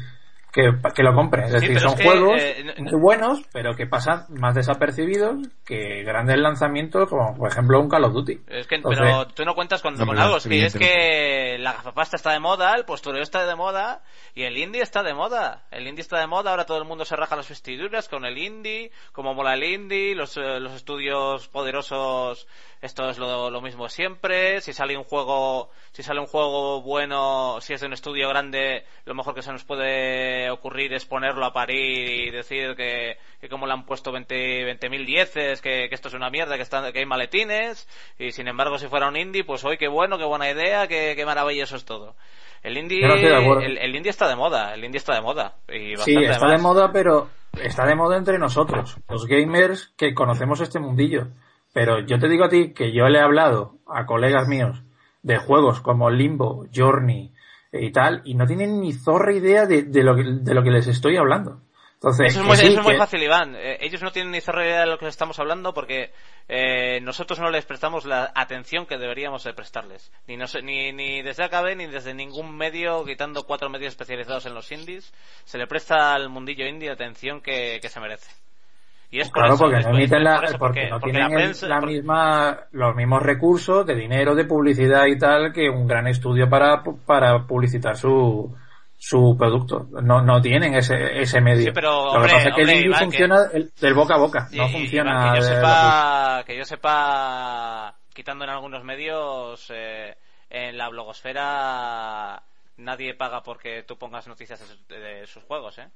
que, que lo compren. Es Sí, decir, son es que, juegos eh, no- muy buenos, pero que pasan más desapercibidos que grandes lanzamientos como por ejemplo un Call of Duty. Es que, Entonces- pero tú no cuentas con, No, con algo, es que, es que la gafapasta está de moda, el postureo está de moda y el indie está de moda. El indie está de moda, ahora todo el mundo se raja las vestiduras con el indie, como mola el indie, los, eh, los estudios poderosos, esto es lo, lo mismo siempre. Si sale un juego, si sale un juego bueno, si es de un estudio grande, lo mejor que se nos puede ocurrir es ponerlo a parir y decir que, que como le han puesto 20 20.000 dieces, que, que esto es una mierda, que, están, que hay maletines, y sin embargo si fuera un indie, pues hoy qué bueno, qué buena idea, qué, qué maravilloso es todo. El indie, no el, el indie está de moda, el indie está de moda. Y Sí, está de moda, pero está de moda entre nosotros, los gamers que conocemos este mundillo. Pero yo te digo a ti que yo le he hablado a colegas míos de juegos como Limbo, Journey y tal, y no tienen ni zorra idea de, de lo, que, de lo que les estoy hablando. Entonces, Eso es muy, sí, eso es muy fácil, Iván. Eh, ellos no tienen ni zorra idea de lo que les estamos hablando porque eh, nosotros no les prestamos la atención que deberíamos de prestarles. Ni, nos- ni, ni desde AKB ni desde ningún medio, quitando cuatro medios especializados en los indies, se le presta al mundillo indie la atención que, que se merece. Y es por Claro, eso, porque no emiten la, por eso, porque, no porque tienen la el- la misma, los mismos recursos de dinero, de publicidad y tal que un gran estudio para, para publicitar su, su producto. No, no tienen ese, ese medio. Sí, pero, Lo que hombre, pasa es que el hombre, Iván, funciona el- del boca a boca, no Y- y- funciona Iván, que yo de- sepa, que yo sepa, quitando en algunos medios, eh, en la blogosfera nadie paga porque tú pongas noticias de sus juegos, ¿eh?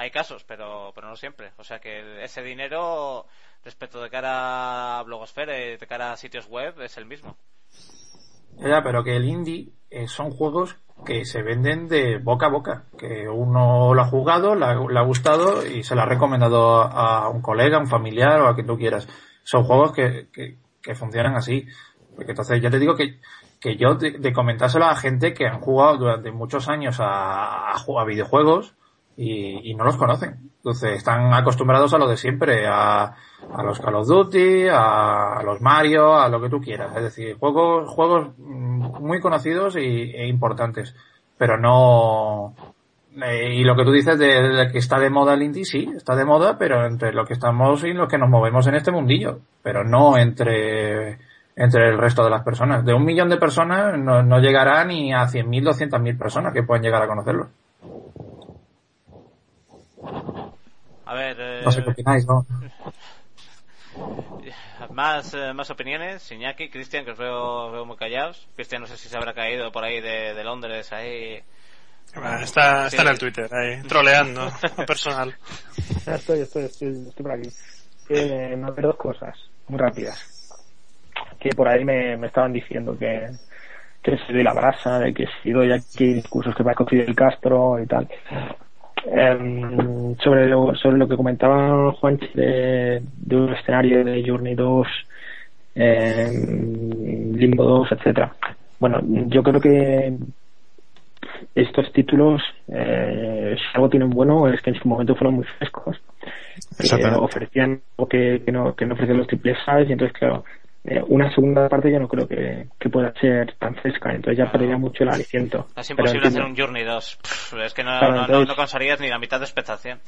Hay casos, pero, pero no siempre. O sea que ese dinero, respecto de cara a blogosfera de cara a sitios web, es el mismo. Ya, pero que el indie eh, son juegos que se venden de boca a boca, que uno lo ha jugado, le ha, gustado y se lo ha recomendado a, un colega, a un familiar o a quien tú quieras. Son juegos que, que, funcionan así. Porque entonces ya te digo que, que yo de, comentárselo a gente que han jugado durante muchos años a, a videojuegos y, y no los conocen. Entonces están acostumbrados a lo de siempre, a, a los Call of Duty, a, los Mario, a lo que tú quieras. Es decir, juegos, juegos mm, muy conocidos y, e importantes. Pero no... eh, y lo que tú dices de, de que está de moda el indie, sí, está de moda, pero entre lo que estamos y los que nos movemos en este mundillo. Pero no entre, entre el resto de las personas. De un millón de personas no, no llegará ni a 100.000, 200.000 personas que pueden llegar a conocerlo. A ver, eh, No sé qué opináis, ¿no? *laughs* más, eh, más opiniones. Iñaki, Cristian, que os veo, veo muy callados. Cristian no sé si se habrá caído por ahí de, de Londres, ahí Bueno, Está, está Sí. en el Twitter, ahí, troleando, *laughs* personal. Ya estoy, estoy, estoy, estoy por aquí. Eh, no, pero dos cosas muy rápidas. Que por ahí me, me estaban diciendo que, que si doy la brasa, de que si doy aquí discursos que parezco Fidel Castro y tal. Em, sobre lo, sobre lo que comentaba Juan de, de un escenario de Journey 2, em, Limbo 2, etcétera. Bueno, yo creo que estos títulos, eh, si algo tienen bueno, es que en su momento fueron muy frescos. Eh, ofrecían algo que, que no, que no ofrecen los triples A y entonces, claro, eh, una segunda parte ya no creo que, que pueda ser tan fresca, entonces ya perdería mucho el aliciento. Es imposible hacer un Journey 2. Pff, es que no, Claro, no, entonces- no conseguirías ni la mitad de expectación.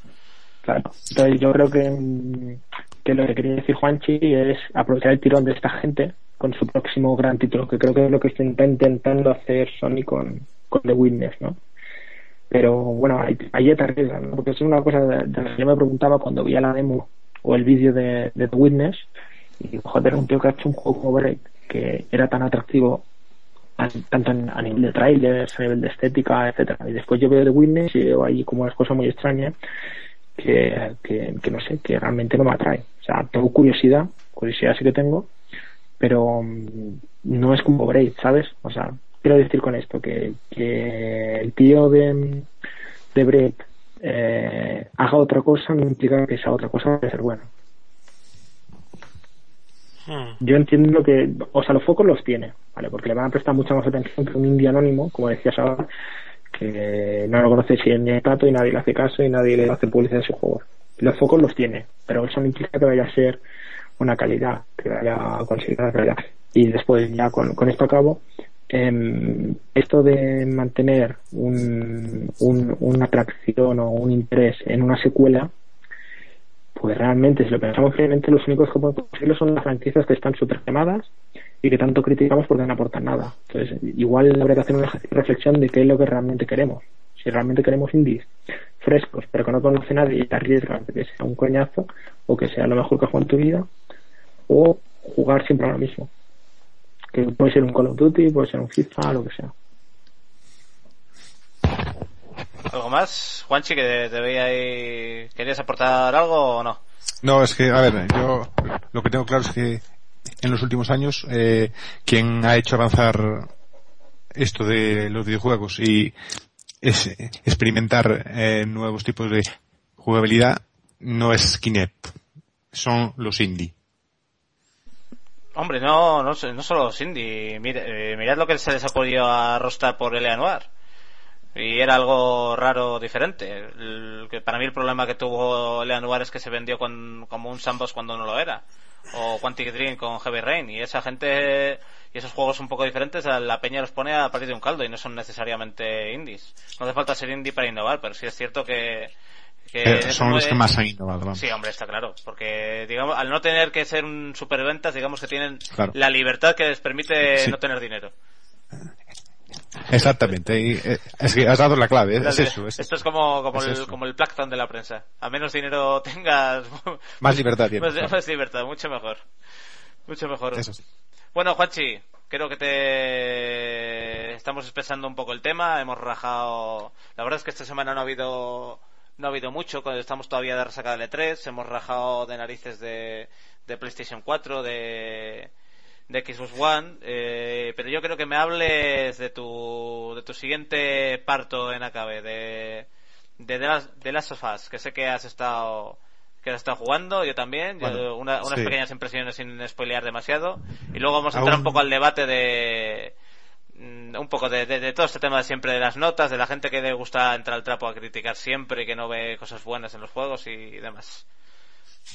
Claro. Entonces yo creo que, que lo que quería decir Juanchi es aprovechar el tirón de esta gente con su próximo gran título, que creo que es lo que está intentando hacer Sony con, con The Witness, ¿no? Pero bueno, ahí, ahí te arriesgan, ¿no? porque es una cosa de, de la que yo me preguntaba cuando veía la demo o el vídeo de, de The Witness y joder, un tío que ha hecho un juego como Break que era tan atractivo tanto a nivel de trailers, a nivel de estética, etcétera. Y después yo veo The Witness y veo ahí como unas cosas muy extrañas que, que, no sé, que realmente no me atrae. O sea, tengo curiosidad, curiosidad sí que tengo, pero mm, no es como Braid, ¿sabes? O sea, quiero decir con esto que, que el tío de, de Braid eh, haga otra cosa no implica que esa otra cosa a ser buena. Hmm. Yo entiendo que, o sea, los focos los tiene, ¿vale? Porque le van a prestar mucha más atención que un indie anónimo, como decías ahora, que no lo conoce si ni el plato y nadie le hace caso y nadie le hace publicidad a su juego. Los focos los tiene, pero eso no implica que vaya a ser una calidad, que vaya a conseguir la calidad. Y después, ya con, con esto acabo, em, esto de mantener un, un, una atracción o un interés en una secuela, pues realmente, si lo pensamos fríamente, los únicos que pueden conseguirlo son las franquicias que están súper quemadas y que tanto criticamos porque no aportan nada. Entonces, igual habría que hacer una reflexión de qué es lo que realmente queremos. Si realmente queremos indies frescos, pero que no conoce nadie y te arriesgas de que sea un coñazo o que sea lo mejor que has jugado en tu vida, o jugar siempre a lo mismo. Que puede ser un Call of Duty, puede ser un FIFA, lo que sea. ¿Algo más? Juanchi, que te veía ahí... ¿Querías aportar algo o no? No, es que, a ver, yo lo que tengo claro es que en los últimos años, eh, quien ha hecho avanzar esto de los videojuegos y es experimentar eh, nuevos tipos de jugabilidad no es Kinect, son los indie. Hombre, no, no, no solo los indie. Mira- eh, mirad lo que se les ha podido a Rostar por Eleanor. Y era algo raro, diferente. El- que para mí el problema que tuvo Eleanor es que se vendió con- como un sandbox cuando no lo era. O Quantic Dream con Heavy Rain. Y esa gente, y esos juegos un poco diferentes, a la peña los pone a partir de un caldo y no son necesariamente indies. No hace falta ser indie para innovar, pero sí es cierto que... que Eh, son los que más han innovado. vamos. Sí, hombre, está claro. Porque, digamos, al no tener que ser un superventas, digamos que tienen Claro. la libertad que les permite Sí. no tener dinero. Exactamente. y, eh, es que has dado la clave, es, La- eso. es- Esto es como, como, es el, eso. como el Blackthorn de la prensa. A menos dinero tengas, *laughs* Más libertad tienes, más, claro. más libertad, mucho mejor. Mucho mejor. Eso sí. Bueno, Juanchi, creo que te estamos expresando un poco el tema, hemos rajado, la verdad es que esta semana no ha habido no ha habido mucho, cuando estamos todavía de resaca del E3, hemos rajado de narices de, de PlayStation 4, de de Xbox One, eh, pero yo creo que me hables de tu de tu siguiente parto en AKB, de de The Last, The Last of Us, que sé que has estado que has estado jugando, yo también, yo- una- unas sí. pequeñas impresiones sin spoilear demasiado, y luego vamos a entrar Aún- un poco al debate de mm, un poco de, de- de todo este tema de siempre de las notas, de la gente que le gusta entrar al trapo a criticar siempre y que no ve cosas buenas en los juegos y demás.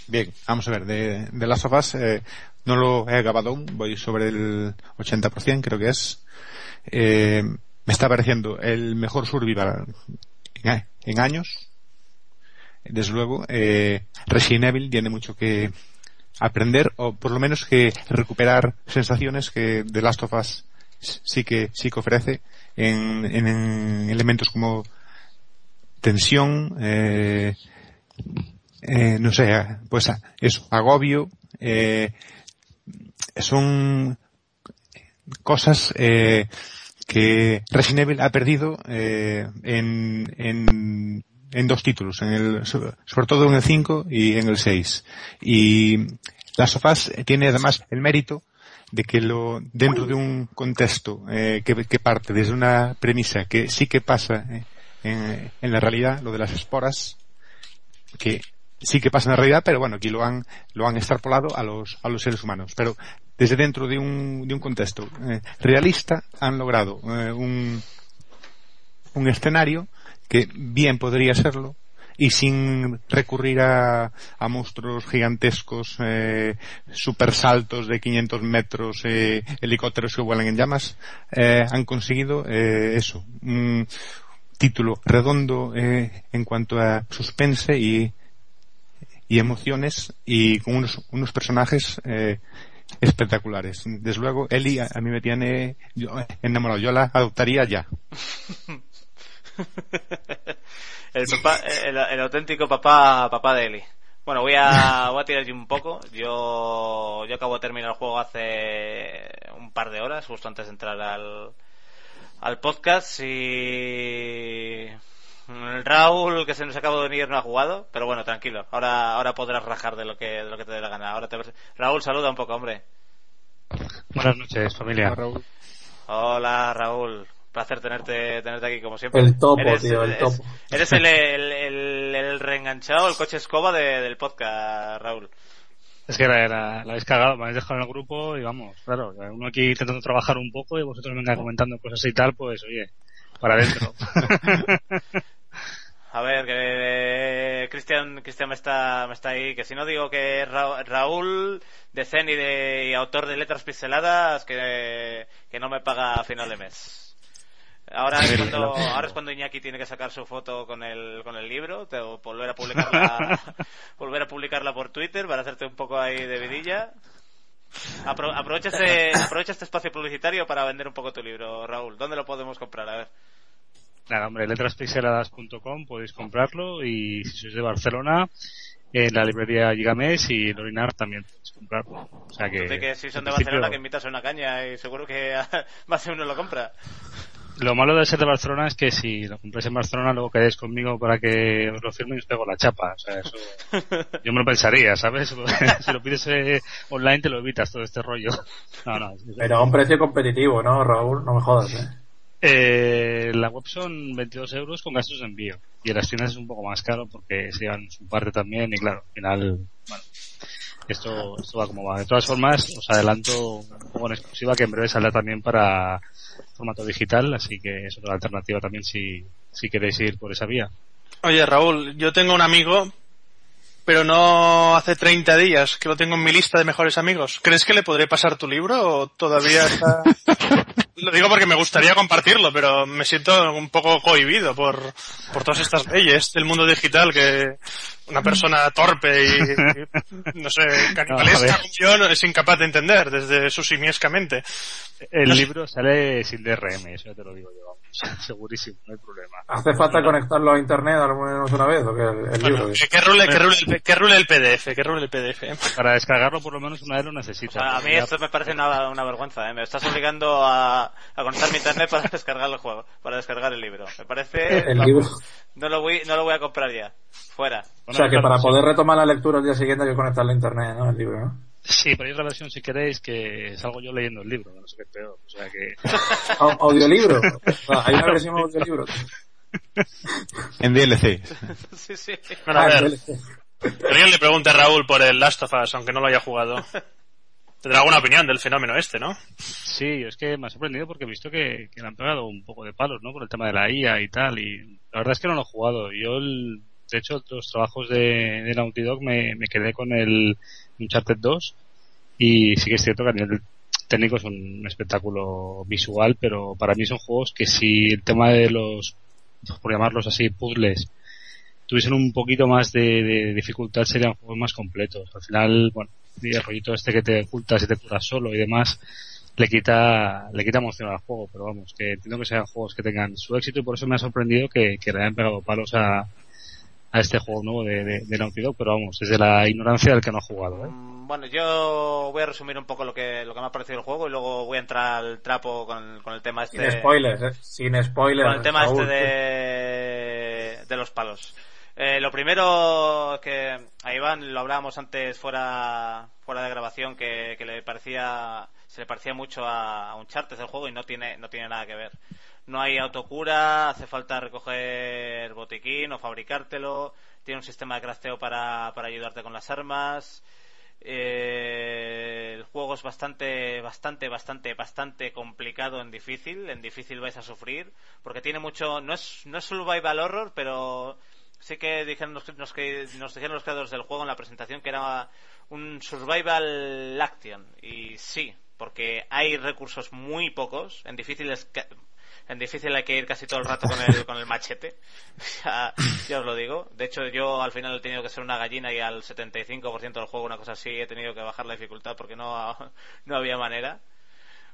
Bien, vamos a ver, de, de Last of Us, eh, no lo he acabado voy sobre el 80%, creo que es. Eh, me está pareciendo el mejor survival en años. Desde luego, eh, Resident Evil tiene mucho que aprender, o por lo menos que recuperar sensaciones que The Last of Us sí que, sí que ofrece en, en- en elementos como tensión, eh, eh, no sé, pues eso, agobio, eh, son cosas eh, que Resident Evil ha perdido eh, en, en, en dos títulos, en el, sobre todo en el 5 y en el 6. Y Last of Us tiene además el mérito de que lo dentro de un contexto eh, que, que parte desde una premisa que sí que pasa eh, en, en la realidad, lo de las esporas, que sí que pasa en la realidad, pero bueno, aquí lo han, lo han extrapolado a los, a los seres humanos. Pero desde dentro de un, de un contexto eh, realista han logrado eh, un, un escenario que bien podría serlo y sin recurrir a, a monstruos gigantescos, eh, super saltos de 500 metros, eh, helicópteros que vuelan en llamas, eh, han conseguido eh, eso, un título redondo en cuanto a suspense y y emociones y con unos, unos personajes eh, espectaculares. Desde luego, Eli a, a mí me tiene yo, enamorado. Yo la adoptaría ya. el, papá, el, el auténtico papá, papá de Eli. Bueno, voy a, voy a tirar yo un poco. Yo, yo acabo de terminar el juego hace un par de horas, justo antes de entrar al, al podcast y Raúl que se nos acaba de venir no ha jugado, pero bueno, tranquilo. Ahora, ahora podrás rajar de lo que, de lo que te dé la gana. Ahora te... Raúl, saluda un poco, hombre. Buenas noches, familia. Hola, Raúl. Hola, Raúl. Placer tenerte, tenerte aquí como siempre. El topo, eres, tío, el eres- topo. Eres el, *laughs* el, el, el reenganchado, el coche escoba de- del podcast, Raúl. Es que la, la, la habéis cagado, me habéis dejado en el grupo y vamos, claro, uno aquí intentando trabajar un poco y vosotros venga comentando cosas y tal, pues oye, para adentro. *laughs* A ver, que eh, Cristian, Cristian me está, me está ahí, que si no digo que Ra- Raúl de Zen y, de, y autor de letras pixeladas, que, que no me paga a final de mes. Ahora es, cuando, ahora es cuando Iñaki tiene que sacar su foto con el, con el libro, te- volver a publicarla, *laughs* volver a publicarla por Twitter para hacerte un poco ahí de vidilla. Apro- aprovecha, este, *laughs* aprovecha este espacio publicitario para vender un poco tu libro, Raúl. ¿Dónde lo podemos comprar? A ver. Nada, hombre, letraspixeladas.com podéis comprarlo y si sois de Barcelona, en la librería Gigamesh y en Orinar también podéis comprarlo. O sea que, que si son de principio, Barcelona que invitas a una caña y seguro que más de uno lo compra. Lo malo de ser de Barcelona es que si lo compráis en Barcelona luego quedáis conmigo para que os lo firme y os pego la chapa. O sea, eso *laughs* yo me lo pensaría, ¿sabes? *laughs* si lo pides eh, online te lo evitas todo este rollo. *laughs* No, no. es- Pero a un precio competitivo, ¿no, Raúl? No me jodas, ¿eh? Eh, la web son 22 euros con gastos de envío. Y en las tiendas es un poco más caro porque se llevan su parte también. Y claro, al final, bueno, esto, esto va como va. De todas formas, os adelanto un poco en exclusiva que en breve saldrá también para formato digital. Así que es otra alternativa también si, si queréis ir por esa vía. Oye, Raúl, yo tengo un amigo, pero no hace 30 días que lo tengo en mi lista de mejores amigos. ¿Crees que le podré pasar tu libro o todavía está...? *laughs* Lo digo porque me gustaría compartirlo, pero me siento un poco cohibido por, por todas estas leyes del mundo digital que una persona torpe y, y, no sé, canibalesca *laughs* como yo no- es incapaz de entender desde su simiescamente. El No sé. libro sale sin DRM, eso ya te lo digo yo, vamos. *laughs* Segurísimo, no hay problema. ¿Hace falta conectarlo a internet al menos una vez o que el, el Bueno, libro? que, que rule, que, rule el, que rule el PDF, que rule el PDF. *laughs* Para descargarlo por lo menos una vez lo O necesita. sea, a mí Ya- esto me parece una, una vergüenza, ¿eh? Me estás obligando a, a conectar mi internet para descargar el juego, para descargar el libro. Me parece... El libro. No lo voy, no lo voy a comprar ya. Fuera. O sea, que para poder retomar la lectura el día siguiente hay que conectarlo a internet, ¿no? El libro, ¿no? Sí, pero hay otra versión si queréis que salgo yo leyendo el libro, no sé qué es peor. O sea que *laughs* Au- Audiolibro. Hay una versión audiolibro. *laughs* En DLC. *laughs* sí, sí. Bueno, a Ah, ver, alguien le pregunte a Raúl por el Last of Us, aunque no lo haya jugado. Tendrá alguna opinión del fenómeno este, ¿no? sí, es que me ha sorprendido porque he visto que, que le han pegado un poco de palos, ¿no? Por el tema de la IA y tal. Y la verdad es que no lo he jugado. Yo, el- de hecho, los trabajos de, de Naughty Dog me, me quedé con el Uncharted 2 y sí que es cierto que a nivel técnico es un espectáculo visual, pero para mí son juegos que si el tema de los, por llamarlos así, puzzles, tuviesen un poquito más de, dificultad serían juegos más completos. Al final, bueno, el rollito este que te ocultas y te curas solo y demás, le quita, le quita emoción al juego, pero vamos, que entiendo que sean juegos que tengan su éxito y por eso me ha sorprendido que, que le hayan pegado palos a, a este juego nuevo de, de, de Naughty Dog, pero vamos, desde la ignorancia del que no ha jugado, ¿eh? Mm, Bueno, yo voy a resumir un poco lo que, lo que me ha parecido el juego y luego voy a entrar al trapo con, con el tema este. Sin spoilers, ¿eh? Sin spoilers. con el tema este de, de los palos. Eh, lo primero que a Iván lo hablábamos antes fuera fuera de grabación que, que le parecía se le parecía mucho a, a Uncharted el juego y no tiene no tiene nada que ver. No hay autocura, hace falta recoger botiquín o fabricártelo, tiene un sistema de crafteo para, para ayudarte con las armas. Eh, el juego es bastante, bastante, bastante, bastante complicado en difícil. En difícil vais a sufrir porque tiene mucho. No es, no es survival horror, pero sí que dijeron, nos, nos, que- nos dijeron los creadores del juego en la presentación que era un survival action. Y sí, porque hay recursos muy pocos. En difícil es ca- En difícil hay que ir casi todo el rato con el, con el machete. *laughs* ya, ya os lo digo. De hecho, yo al final he tenido que ser una gallina y al 75% del juego, una cosa así, he tenido que bajar la dificultad porque no, *laughs* no había manera.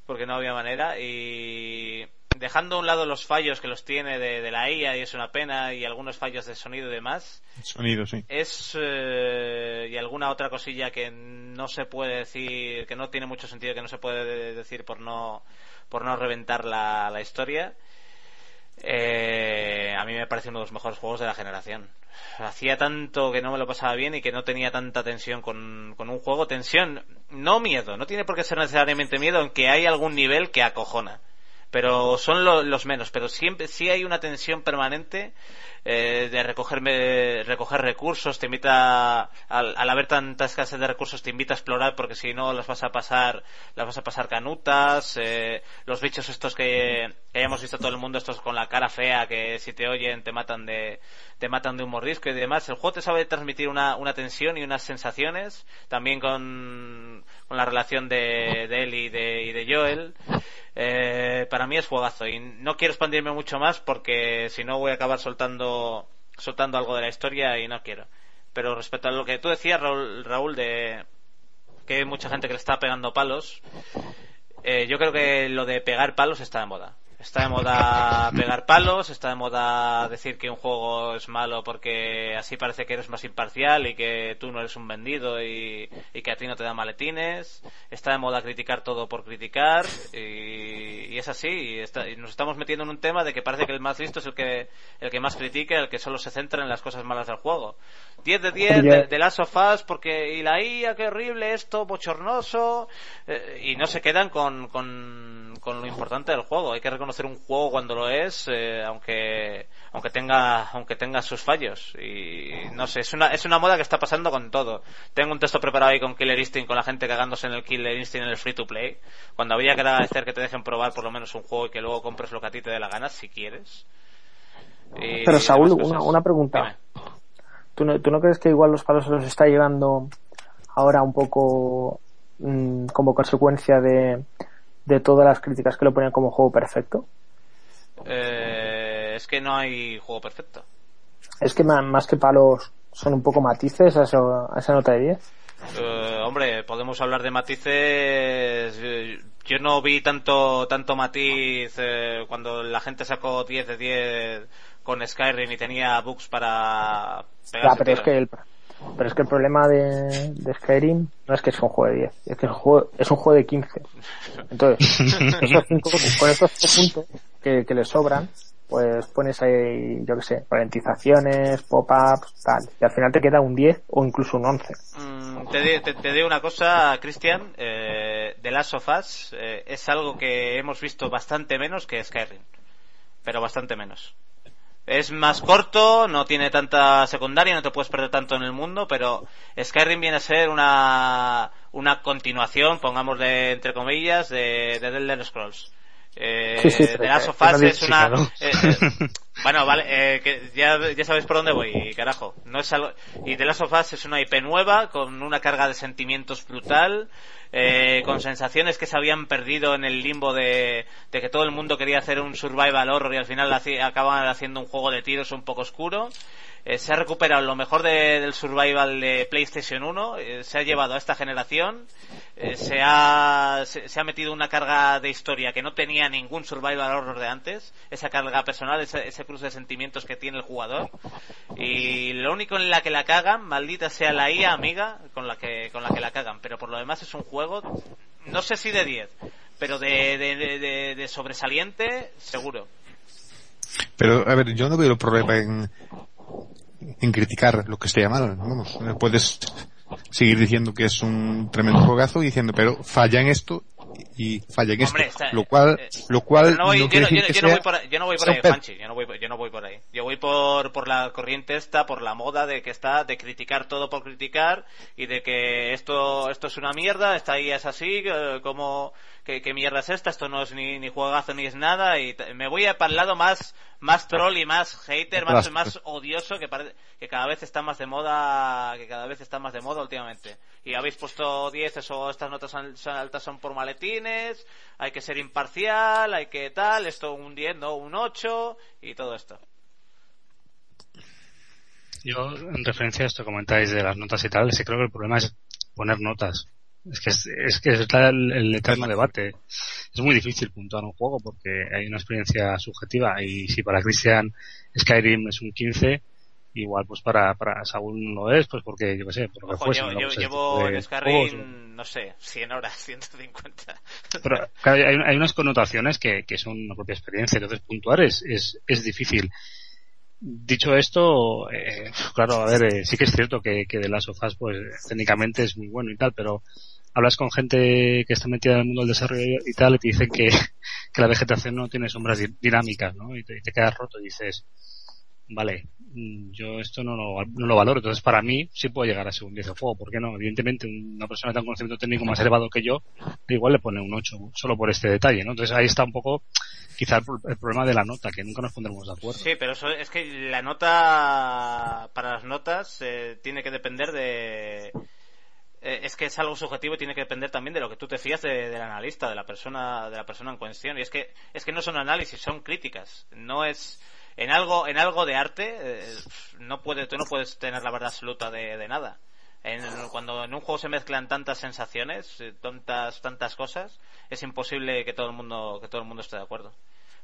Porque no había manera. Y dejando a un lado los fallos que los tiene de, de la IA y es una pena y algunos fallos de sonido y demás, Sonido, sí. es eh, y alguna otra cosilla que no se puede decir que no tiene mucho sentido que no se puede de- decir por no por no reventar la, la historia eh, a mí me parece uno de los mejores juegos de la generación. Hacía tanto que no me lo pasaba bien y que no tenía tanta tensión con, con un juego. Tensión no miedo no tiene por qué ser necesariamente miedo aunque hay algún nivel que acojona pero son lo- los menos pero siempre sí hay una tensión permanente eh, de recogerme, recoger recursos, te invita, al, al haber tanta escasez de recursos, te invita a explorar porque si no las vas a pasar, las vas a pasar canutas, eh, los bichos estos que, que hayamos visto todo el mundo, estos con la cara fea que si te oyen te matan de, te matan de un mordisco y demás. El juego te sabe transmitir una, una tensión y unas sensaciones, también con, con la relación de, de él y de, y de Joel. Eh, para mí es juegazo y no quiero expandirme mucho más porque si no voy a acabar soltando soltando algo de la historia y no quiero. Pero respecto a lo que tú decías, Raúl, Raúl de que hay mucha gente que le está pegando palos, eh, yo creo que lo de pegar palos está de moda. Está de moda pegar palos, está de moda decir que un juego es malo porque así parece que eres más imparcial y que tú no eres un vendido y, y que a ti no te dan maletines. Está de moda criticar todo por criticar y, y es así. Y, está- y nos estamos metiendo en un tema de que parece que el más listo es el que, el que más critica, el que solo se centra en las cosas malas del juego. 10 de 10 Oye. de, de Last of Us porque y la IA, qué horrible esto, bochornoso eh, y no se quedan con, con, con lo importante del juego. Hay que reconocer un juego cuando lo es, eh, aunque aunque tenga aunque tenga sus fallos y no sé, es una es una moda que está pasando con todo. Tengo un texto preparado ahí con Killer Instinct con la gente cagándose en el Killer Instinct en el free to play, cuando habría que agradecer que te dejen probar por lo menos un juego y que luego compres lo que a ti te dé la gana si quieres. Y Pero Saúl, una, una pregunta. ¿Tú no, ¿Tú no crees que igual los palos se los está llegando ahora un poco mm, como consecuencia de, de todas las críticas que lo ponían como juego perfecto? Eh, es que no hay juego perfecto. Es que más que palos son un poco matices a, eso- a esa nota de 10. Eh, hombre, podemos hablar de matices. eh, Yo no vi tanto tanto matiz eh, cuando la gente sacó 10 de 10 con Skyrim y tenía bugs para Ya, pegarse pero es tiros. que el, pero es que el problema de, de Skyrim no es que es un juego de 10, es que es un juego, es un juego de 15. Entonces, *laughs* esos cinco, con estos cinco puntos que, que le sobran, pues pones ahí, yo que sé, ralentizaciones, pop-ups, tal. Y al final te queda un 10 o incluso un 11. Mm, te, te- te digo una cosa, Cristian. Eh, The Last of Us eh, es algo que hemos visto bastante menos que Skyrim. Pero bastante menos. Es más corto, no tiene tanta secundaria, no te puedes perder tanto en el mundo, pero Skyrim viene a ser una, una continuación, pongámosle entre comillas, de, de The Elder Scrolls. Eh, Sí, sí, The pero Last of Us es una... eh, *laughs* bueno, vale, eh, que ya, ya sabéis por dónde voy, carajo. No es algo... Y The Last of Us es una IP nueva, con una carga de sentimientos brutal, eh, con sensaciones que se habían perdido en el limbo de, de que todo el mundo quería hacer un survival horror y al final acaban haciendo un juego de tiros un poco oscuro. Eh, se ha recuperado lo mejor de- del survival de PlayStation 1, eh, se ha llevado a esta generación, eh, se, ha, se, ha metido una carga de historia que no tenía ningún survival horror de antes, esa carga personal, ese, cruce de sentimientos que tiene el jugador. Y lo único en la que la cagan, maldita sea la IA amiga, con la que, con la, que la cagan, pero por lo demás es un juego, no sé si de 10, pero de, de, de- de- de sobresaliente, seguro. Pero, a ver, yo no veo el problema en, en criticar lo que esté mal. Vamos, puedes seguir diciendo que es un tremendo juegazo y diciendo, pero falla en esto y falla en esto. Hombre, está- lo cual, eh, lo cual no voy- no yo, yo yo no voy por, ahí- yo no voy por ahí. Juanchi, yo no voy, yo no voy por ahí. Yo voy por, por la corriente esta, por la moda de que está, de criticar todo por criticar y de que esto, esto es una mierda, esta IA es así, eh, como, ¿qué, qué mierda es esta? Esto no es ni, ni juegazo ni es nada y me voy a para el lado más, más troll y más hater, más, más odioso que parece que cada vez está más de moda, que cada vez está más de moda últimamente. Y habéis puesto 10 o estas notas son, son altas son por maletines, hay que ser imparcial, hay que tal, esto un 10, no un 8 y todo esto. Yo, en referencia a esto que comentáis de las notas y tal, sí creo que el problema es poner notas. Es que es, es que está el, el eterno debate. Es muy difícil puntuar un juego porque hay una experiencia subjetiva y si para Christian Skyrim es un 15, igual pues para, para Saúl no lo es, pues porque yo qué sé, por lo que Ojo, fuese, yo, ¿no? yo llevo en Skyrim, no sé, 100 horas, 150. pero claro, hay, hay unas connotaciones que, que son una propia experiencia, entonces puntuar es, es, es difícil. Dicho esto, eh, claro, a ver, eh, sí que es cierto que, que The Last of Us, pues técnicamente es muy bueno y tal, pero hablas con gente que está metida en el mundo del desarrollo y tal y te dicen que, que la vegetación no tiene sombras di- dinámicas, ¿no? Y te, quedas roto y dices, vale, mm, yo esto no lo, no lo valoro, entonces para mí sí puedo llegar a ser un 10 de juego, ¿por qué no? Evidentemente una persona con conocimiento técnico más elevado que yo, igual le pone un 8 solo por este detalle, ¿no? Entonces ahí está un poco quizá el, el problema de la nota, que nunca nos pondremos de acuerdo. Sí, pero eso es que la nota para las notas eh, tiene que depender de eh, es que es algo subjetivo y tiene que depender también de lo que tú te fías de- del analista, de la persona, de la persona en cuestión. Y es que es que no son análisis, son críticas. No es en algo en algo de arte eh, no puede tú no puedes tener la verdad absoluta de, de nada. En- cuando en un juego se mezclan tantas sensaciones, eh, tantas tantas cosas, es imposible que todo el mundo que todo el mundo esté de acuerdo.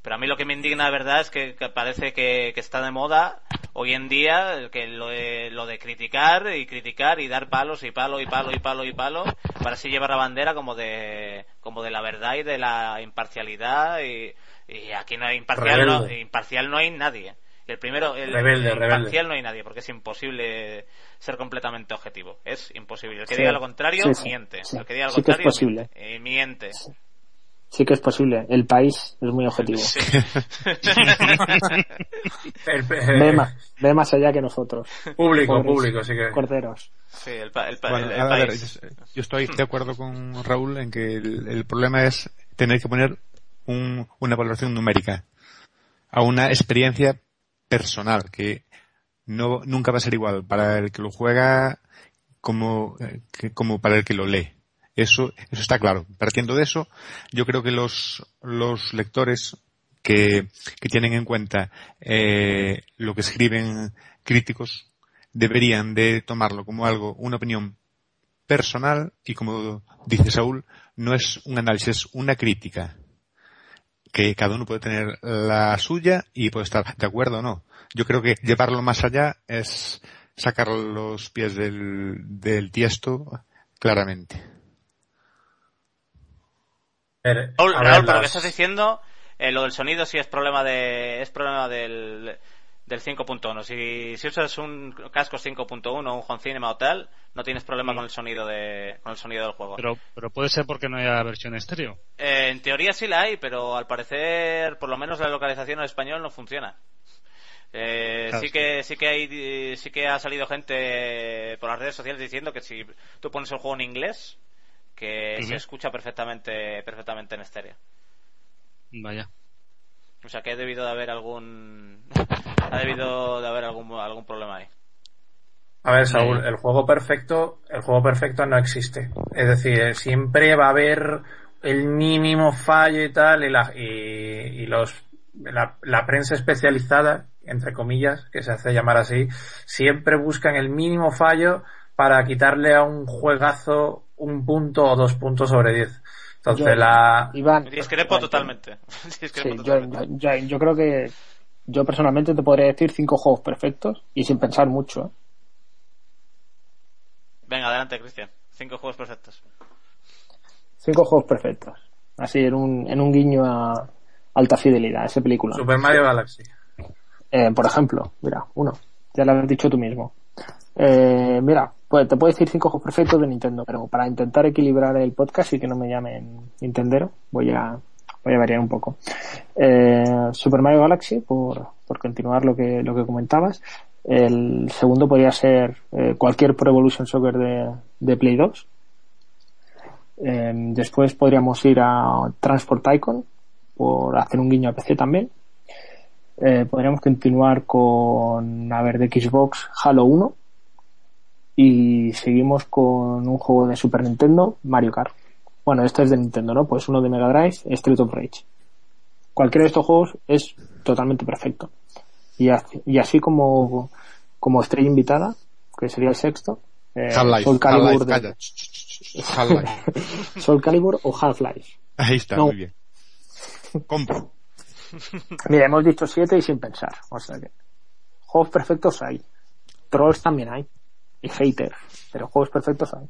Pero a mí lo que me indigna de verdad es que, que parece que, que está de moda hoy en día el que lo de, lo de criticar y criticar y dar palos y palo y palo y palo y palo para así llevar la bandera como de como de la verdad y de la imparcialidad y, y aquí no hay imparcial no, Rebelde. imparcial no hay nadie. El primero, el, Rebelde, el rebelde. imparcial no hay nadie porque es imposible ser completamente objetivo. Es imposible. El que Sí. diga lo contrario Sí, sí. miente. Sí. El que diga lo Sí que es contrario posible. eh, miente. Sí que es posible. El país es muy objetivo. Sí. Ve, más, ve más allá que nosotros. público, Pobres público, sí que. Corderos. Sí, el, pa- el pa- Bueno, el- el a ver, país. yo- yo estoy de acuerdo con Raúl en que el, el problema es tener que poner un- una valoración numérica a una experiencia personal que no nunca va a ser igual para el que lo juega como eh, que- como para el que lo lee. Eso eso está claro. Partiendo de eso, yo creo que los los lectores que, que tienen en cuenta eh, lo que escriben críticos deberían de tomarlo como algo, una opinión personal y como dice Saúl, no es un análisis, es una crítica. Que cada uno puede tener la suya y puede estar de acuerdo o no. Yo creo que llevarlo más allá es sacar los pies del, del tiesto claramente. Ver, Raúl, a ver, Raúl, pero las- que estás diciendo, eh, lo del sonido sí es problema de, es problema del, del 5.1. Si, si usas un casco 5.1 o un home cinema o tal, no tienes problema con el sonido de, con el sonido del juego. Pero, pero puede ser porque no haya versión estéreo. Eh, en teoría sí la hay, pero al parecer, por lo menos la localización en español no funciona. Eh, Claro, sí que sí que hay sí que ha salido gente por las redes sociales diciendo que si tú pones el juego en inglés que se escucha perfectamente perfectamente en estéreo. Vaya. O sea que ha debido de haber algún ha debido de haber algún algún problema ahí. A ver, Saúl, el juego perfecto, el juego perfecto no existe. Es decir, siempre va a haber el mínimo fallo y tal, y, la, y, y los, la, la prensa especializada, entre comillas, que se hace llamar así, siempre buscan el mínimo fallo para quitarle a un juegazo un punto o dos puntos sobre diez. Entonces, Yo- la, Iván. Discrepo totalmente. *laughs* Discrepo Sí, yo, totalmente. yo, yo creo que yo personalmente te podría decir cinco juegos perfectos y sin pensar mucho. ¿eh? Venga, adelante, Cristian. Cinco juegos perfectos. Cinco juegos perfectos. Así en un, en un guiño a alta fidelidad, esa película. Super Mario Galaxy. Eh, por ejemplo, mira, uno. Ya lo has dicho tú mismo. Eh, mira, pues te puedo decir cinco juegos perfectos de Nintendo, pero para intentar equilibrar el podcast y que no me llamen Nintendero, voy a, voy a variar un poco. Eh, Super Mario Galaxy, por, por continuar lo que, lo que comentabas. El segundo podría ser eh, cualquier Pro Evolution Soccer de, de Play 2. Eh, después podríamos ir a Transport Icon, por hacer un guiño a PC también. Eh, podríamos continuar con, a ver, de Xbox Halo 1 y seguimos con un juego de Super Nintendo, Mario Kart. Bueno, este es de Nintendo, ¿no? Pues uno de Mega Drive, Street of Rage. Cualquiera de estos juegos es totalmente perfecto. Y así, y así como, como estrella invitada, que sería el sexto, eh. Soul Calibur, de- ch. Half-Life. *laughs* Soul Calibur o Half-Life. Ahí está, No. muy bien. Compro. Mira, hemos dicho siete y sin pensar. O sea que, juegos perfectos hay. Trolls también hay. Y haters. Pero juegos perfectos hay.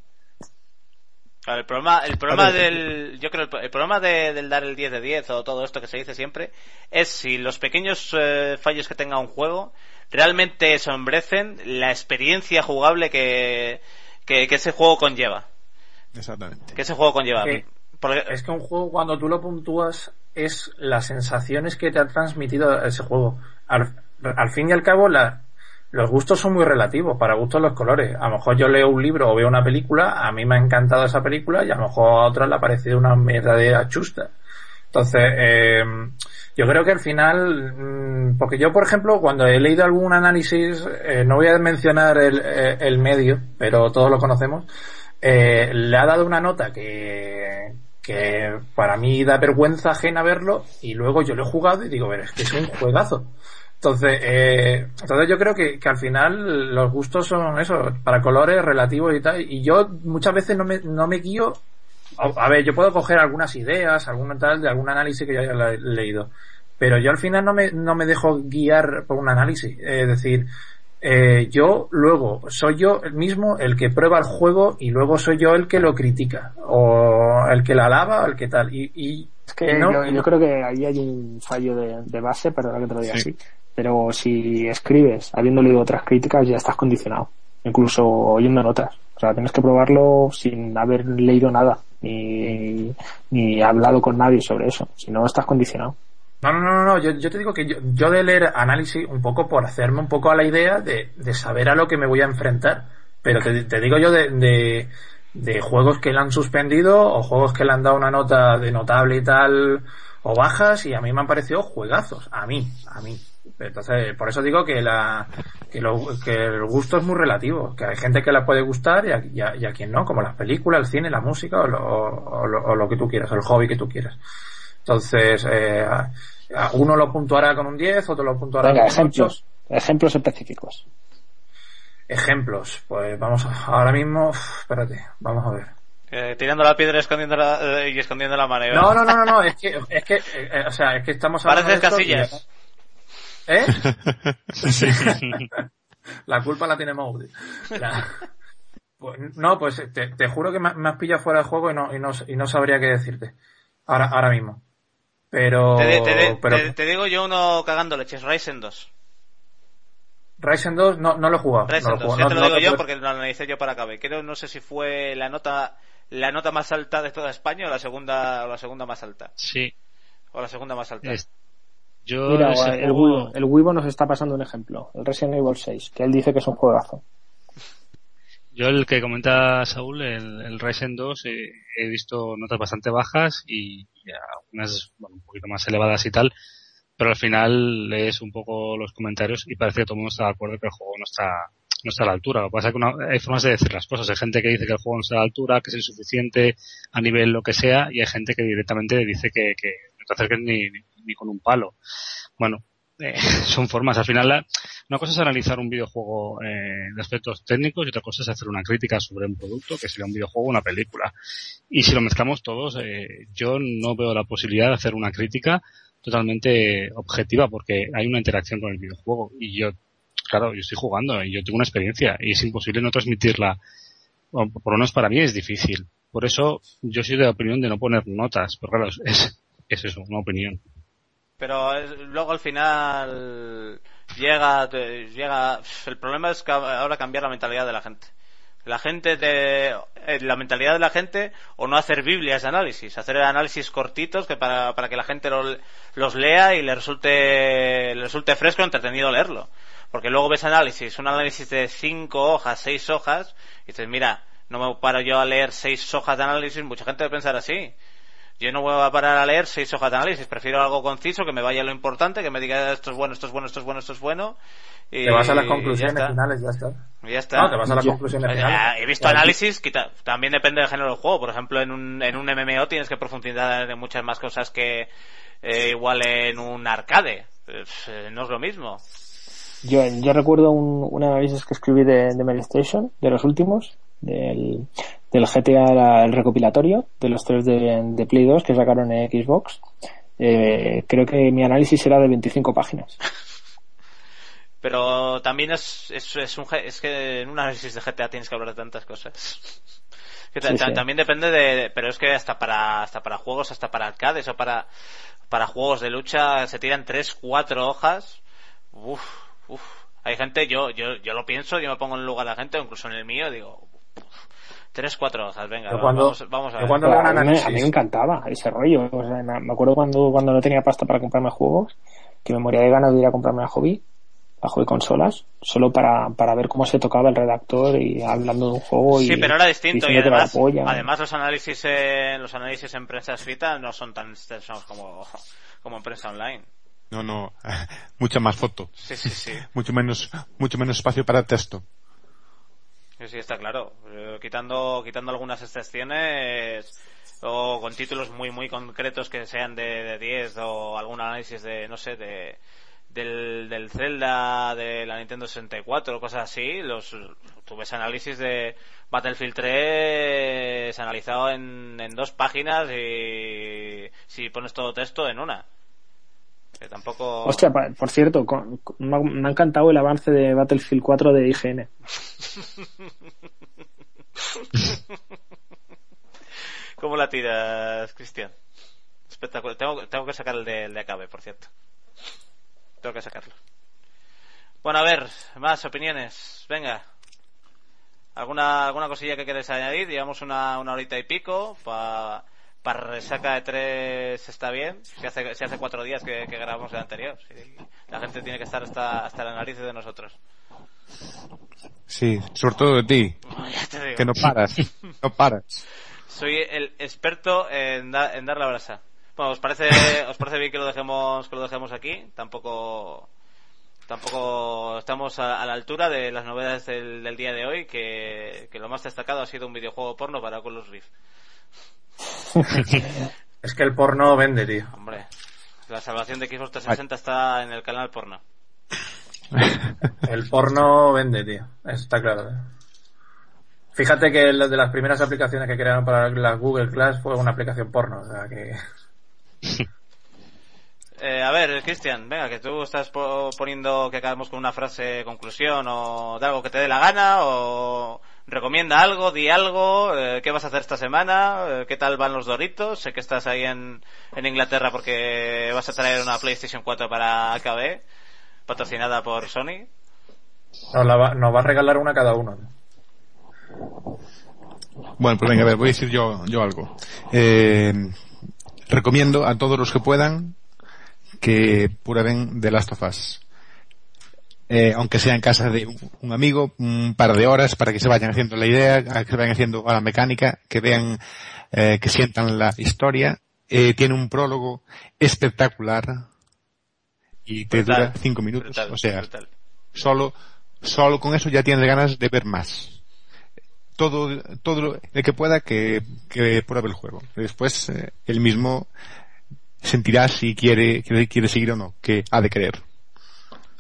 Claro, el problema, el problema del, yo creo el, el problema de- del dar el 10 de 10 o todo esto que se dice siempre es si los pequeños eh, fallos que tenga un juego realmente sombrecen la experiencia jugable que, que, que ese juego conlleva. Exactamente. Que ese juego conlleva. Que- Porque, Es que un juego, cuando tú lo puntúas, es las sensaciones que te ha transmitido ese juego. Al, al fin y al cabo, la- los gustos son muy relativos, para gustos los colores. A lo mejor yo leo un libro o veo una película, a mí me ha encantado esa película y a lo mejor a otras le ha parecido una verdadera chusta. Entonces, eh, yo creo que al final, mm, porque yo, por ejemplo, cuando he leído algún análisis, eh, no voy a mencionar el, eh, el medio, pero todos lo conocemos, eh, le ha dado una nota que, que para mí da vergüenza ajena verlo y luego yo lo he jugado y digo, pero es que es un juegazo. Entonces, eh, entonces yo creo que, que al final los gustos son eso, para colores relativos y tal. Y yo muchas veces no me, no me guío. A, a ver, yo puedo coger algunas ideas, algún tal, de algún análisis que yo haya le- leído. Pero yo al final no me, no me dejo guiar por un análisis. Es decir, eh, yo luego soy yo el mismo el que prueba el juego y luego soy yo el que lo critica. O el que la alaba o el que tal. Y, y Es que no, yo, creo que ahí hay un fallo de, de base, perdona que te lo diga Sí. así. Pero si escribes habiendo leído otras críticas, ya estás condicionado. Incluso oyendo notas. O sea, tienes que probarlo sin haber leído nada. Ni, ni hablado con nadie sobre eso. Si no, estás condicionado. No, no, no, no, yo, te digo que yo, yo de leer análisis un poco por hacerme un poco a la idea de, de saber a lo que me voy a enfrentar. Pero te, te digo yo de, de, de juegos que le han suspendido o juegos que le han dado una nota de notable y tal o bajas y a mí me han parecido juegazos. A mí, a mí. Entonces, por eso digo que la que, lo, que el gusto es muy relativo, que hay gente que la puede gustar y a, y a- y a quien no, como las películas, el cine, la música o lo, o lo- o lo que tú quieras, el hobby que tú quieras. Entonces, eh, a- a uno lo puntuará con un 10, otro lo puntuará Venga, con un 8. ejemplos. Ejemplos específicos. Ejemplos, pues vamos a, ahora mismo, uf, espérate, vamos a ver. eh, tirando la piedra escondiendo la- eh, y escondiendo la mano. No, no, no, no, no, es que, es que, eh, o sea, es que estamos hablando Pareces de esto y- ¿Eh? La culpa la tiene. La- Pues, no, pues te, te juro que me, me has pillado fuera de juego y no, y no, y no sabría qué decirte. Ahora, ahora mismo. Pero, Te, te- pero te- te digo yo uno cagando leches, Ryzen 2. Ryzen 2 no, no lo he jugado. Ryzen no lo he 2, jugado. ya No- te lo no digo yo porque lo analicé yo para acabar. Creo, no sé si fue la nota la nota más alta de toda España o la segunda o la segunda más alta. Sí. O la segunda más alta. Es- Yo Mira, ese el juego- Wibo, el Wibo nos está pasando un ejemplo. El Resident Evil 6, que él dice que es un juegazo. *laughs* Yo el que comenta Saúl, el, el Ryzen 2, eh, he visto notas bastante bajas y, y algunas bueno, un poquito más elevadas y tal, pero al final lees un poco los comentarios y parece que todo el mundo está de acuerdo que el juego no está no está a la altura. Lo que pasa es que una- hay formas de decir las cosas. Hay gente que dice que el juego no está a la altura, que es insuficiente a nivel lo que sea, y hay gente que directamente dice que, que no te acerques ni, ni, ni con un palo. Bueno, eh, *laughs* son formas. Al final, la- una cosa es analizar un videojuego eh, de aspectos técnicos y otra cosa es hacer una crítica sobre un producto, que sería un videojuego o una película. Y si lo mezclamos todos, eh, yo no veo la posibilidad de hacer una crítica totalmente objetiva porque hay una interacción con el videojuego y yo, claro, yo estoy jugando y yo tengo una experiencia y es imposible no transmitirla. Por lo menos para mí es difícil. Por eso yo soy de la opinión de no poner notas, pero claro, es, es eso, una opinión. Pero es- luego al final llega, llega. El problema es que ahora cambiar la mentalidad de la gente. La gente de, eh, la mentalidad de la gente o no hacer biblias de análisis, hacer análisis cortitos que para, para que la gente lo- los lea y le resulte, le resulte fresco, entretenido leerlo. Porque luego ves análisis, un análisis de cinco hojas, seis hojas, y dices, mira, no me paro yo a leer seis hojas de análisis, mucha gente debe pensar así. Yo no voy a parar a leer seis hojas de análisis, prefiero algo conciso, que me vaya lo importante, que me diga esto es bueno, esto es bueno, esto es bueno, esto es bueno. Y Te vas a las conclusiones ya está. finales, ya está. Ya está. No, te vas a las Yo- conclusiones finales. he visto Ya, análisis, quita- también depende del género del juego. Por ejemplo, en un, en un MMO tienes que profundizar en muchas más cosas que eh, igual en un arcade. Eh, no es lo mismo. Yo, yo recuerdo un, un análisis que escribí de, de Mary Station, de los últimos, del, del GTA, la- el recopilatorio, de los tres de, de Play 2 que sacaron en Xbox. Eh, creo que mi análisis era de 25 páginas. *laughs* Pero también es, es, es, un, es que en un análisis de GTA tienes que hablar de tantas cosas. *laughs* Que Sí, sí. También depende de, pero es que hasta para, hasta para juegos, hasta para arcades o para, para juegos de lucha se tiran tres, cuatro hojas. Uf, uf. Hay gente, yo, yo, yo lo pienso, yo me pongo en el lugar de la gente, o incluso en el mío, digo, tres, cuatro hojas, venga, cuando- vamos, vamos a ver. cuando- a, mí, me- análisis. a mí me encantaba ese rollo. O sea, me acuerdo cuando, cuando no tenía pasta para comprarme juegos, que me moría de ganas de ir a comprarme la hobby, la hobby consolas, solo para, para ver cómo se tocaba el redactor y hablando de un juego y Sí, pero era distinto y además, polla. además los análisis en, los análisis en prensa escrita no son tan extensos como, como en prensa online. No, no, *laughs* mucha más foto. Sí, sí, sí. *laughs* Mucho menos, mucho menos espacio para texto. Sí, está claro. Eh, quitando, quitando algunas excepciones o con títulos muy, muy concretos que sean de, de 10 o algún análisis de, no sé, de, del, Zelda, de la Nintendo 64 o cosas así, los, tú análisis de Battlefield 3 analizado en, en dos páginas y si pones todo texto en una. Que tampoco... Hostia, por cierto, con- con- me ha, me ha encantado el avance de Battlefield 4 de IGN. *laughs* ¿Cómo la tiras, Cristian? Espectacular. Tengo, tengo que sacar el de, el de Acabe, por cierto. Tengo que sacarlo. Bueno, a ver, más opiniones. Venga. ¿Alguna, alguna cosilla que queréis añadir? Llevamos una, una horita y pico. Para para resaca de tres está bien. Si hace, si hace cuatro días que, que grabamos el anterior. Sí, la gente tiene que estar hasta, hasta la nariz de nosotros. Sí, sobre todo de ti, que no paras, no paras. Soy el experto en, da- en dar la brasa. Bueno, ¿os parece, ¿os parece bien que lo dejemos, que lo dejemos aquí? Tampoco, tampoco estamos a, a la altura de las novedades del, del día de hoy, que, que lo más destacado ha sido un videojuego porno para Oculus Rift. *laughs* Es que el porno vende, tío. Hombre, la salvación de Xbox 360 está en el canal porno. *laughs* El porno vende, tío. Eso está claro. ¿eh? Fíjate que de las primeras aplicaciones que crearon para la Google Class fue una aplicación porno. O sea que. *laughs* Eh, a ver, Cristian, venga, que tú estás po- poniendo que acabemos con una frase conclusión o de algo que te dé la gana o recomienda algo, di algo, eh, qué vas a hacer esta semana, eh, qué tal van los Doritos, sé que estás ahí en, en Inglaterra porque vas a traer una PlayStation 4 para AKB, patrocinada por Sony. Nos, la va, nos va a regalar una cada uno. Bueno, pues venga, a ver, voy a decir yo, yo algo. Eh, recomiendo a todos los que puedan que prueben The Last of Us. Eh, aunque sea en casa de un, amigo, un par de horas para que se vayan haciendo la idea, que se vayan haciendo a la mecánica, que vean, eh, que sientan la historia. Eh, tiene un prólogo espectacular y te Brutal, dura cinco minutos. brutal, o sea, brutal. solo, solo con eso ya tienes ganas de ver más. Todo, todo lo- el que pueda que, que pruebe el juego. Después, eh, él mismo sentirá si quiere, quiere, quiere seguir o no, que ha de creer.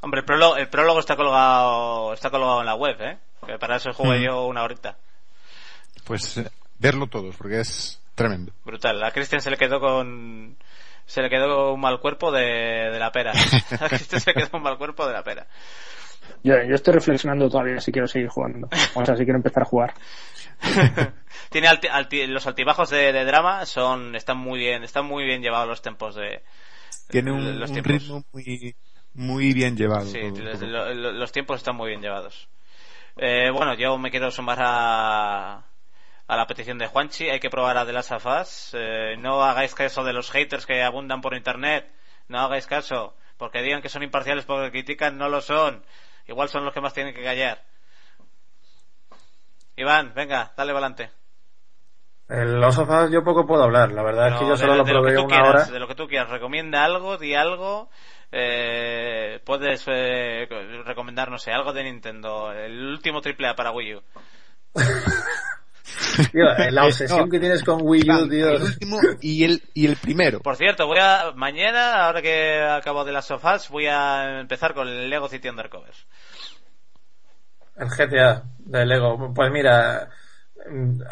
Hombre, el prólogo, el prólogo está colgado, está colgado en la web, eh, que para eso jugué Mm. yo una horita. Pues, eh, verlo todos, porque es tremendo. Brutal. A Christian se le quedó con se le quedó un mal cuerpo de, de la pera. *laughs* A Christian se le quedó un mal cuerpo de la pera. Yo, yo estoy reflexionando todavía si quiero seguir jugando. O sea, si quiero empezar a jugar. *laughs* Tiene alti- alti- los altibajos de, de drama son están muy bien, están muy bien llevados los tempos de Tiene un, los un tiempos. ritmo muy, muy bien llevado. Sí, los, los tiempos están muy bien llevados. Eh, bueno, yo me quiero sumar a, a la petición de Juanchi. Hay que probar a The Last of Us. Eh, no hagáis caso de los haters que abundan por internet. No hagáis caso. Porque digan que son imparciales porque critican, no lo son. Igual son los que más tienen que callar. Iván, venga, dale adelante. El Los of Us yo poco puedo hablar, la verdad es que yo solo de- lo de lo que probé tú una quieras, hora. De lo que tú quieras, recomienda algo, di algo. Eh, puedes eh, recomendar, no sé, algo de Nintendo. El último triple A para Wii U. *laughs* Tío, eh, la obsesión No. que tienes con Wii U, tío. El último y el, y el primero. Por cierto, voy a mañana, ahora que acabo de las sofás, voy a empezar con el Lego City Undercover. El GTA de Lego. Pues mira,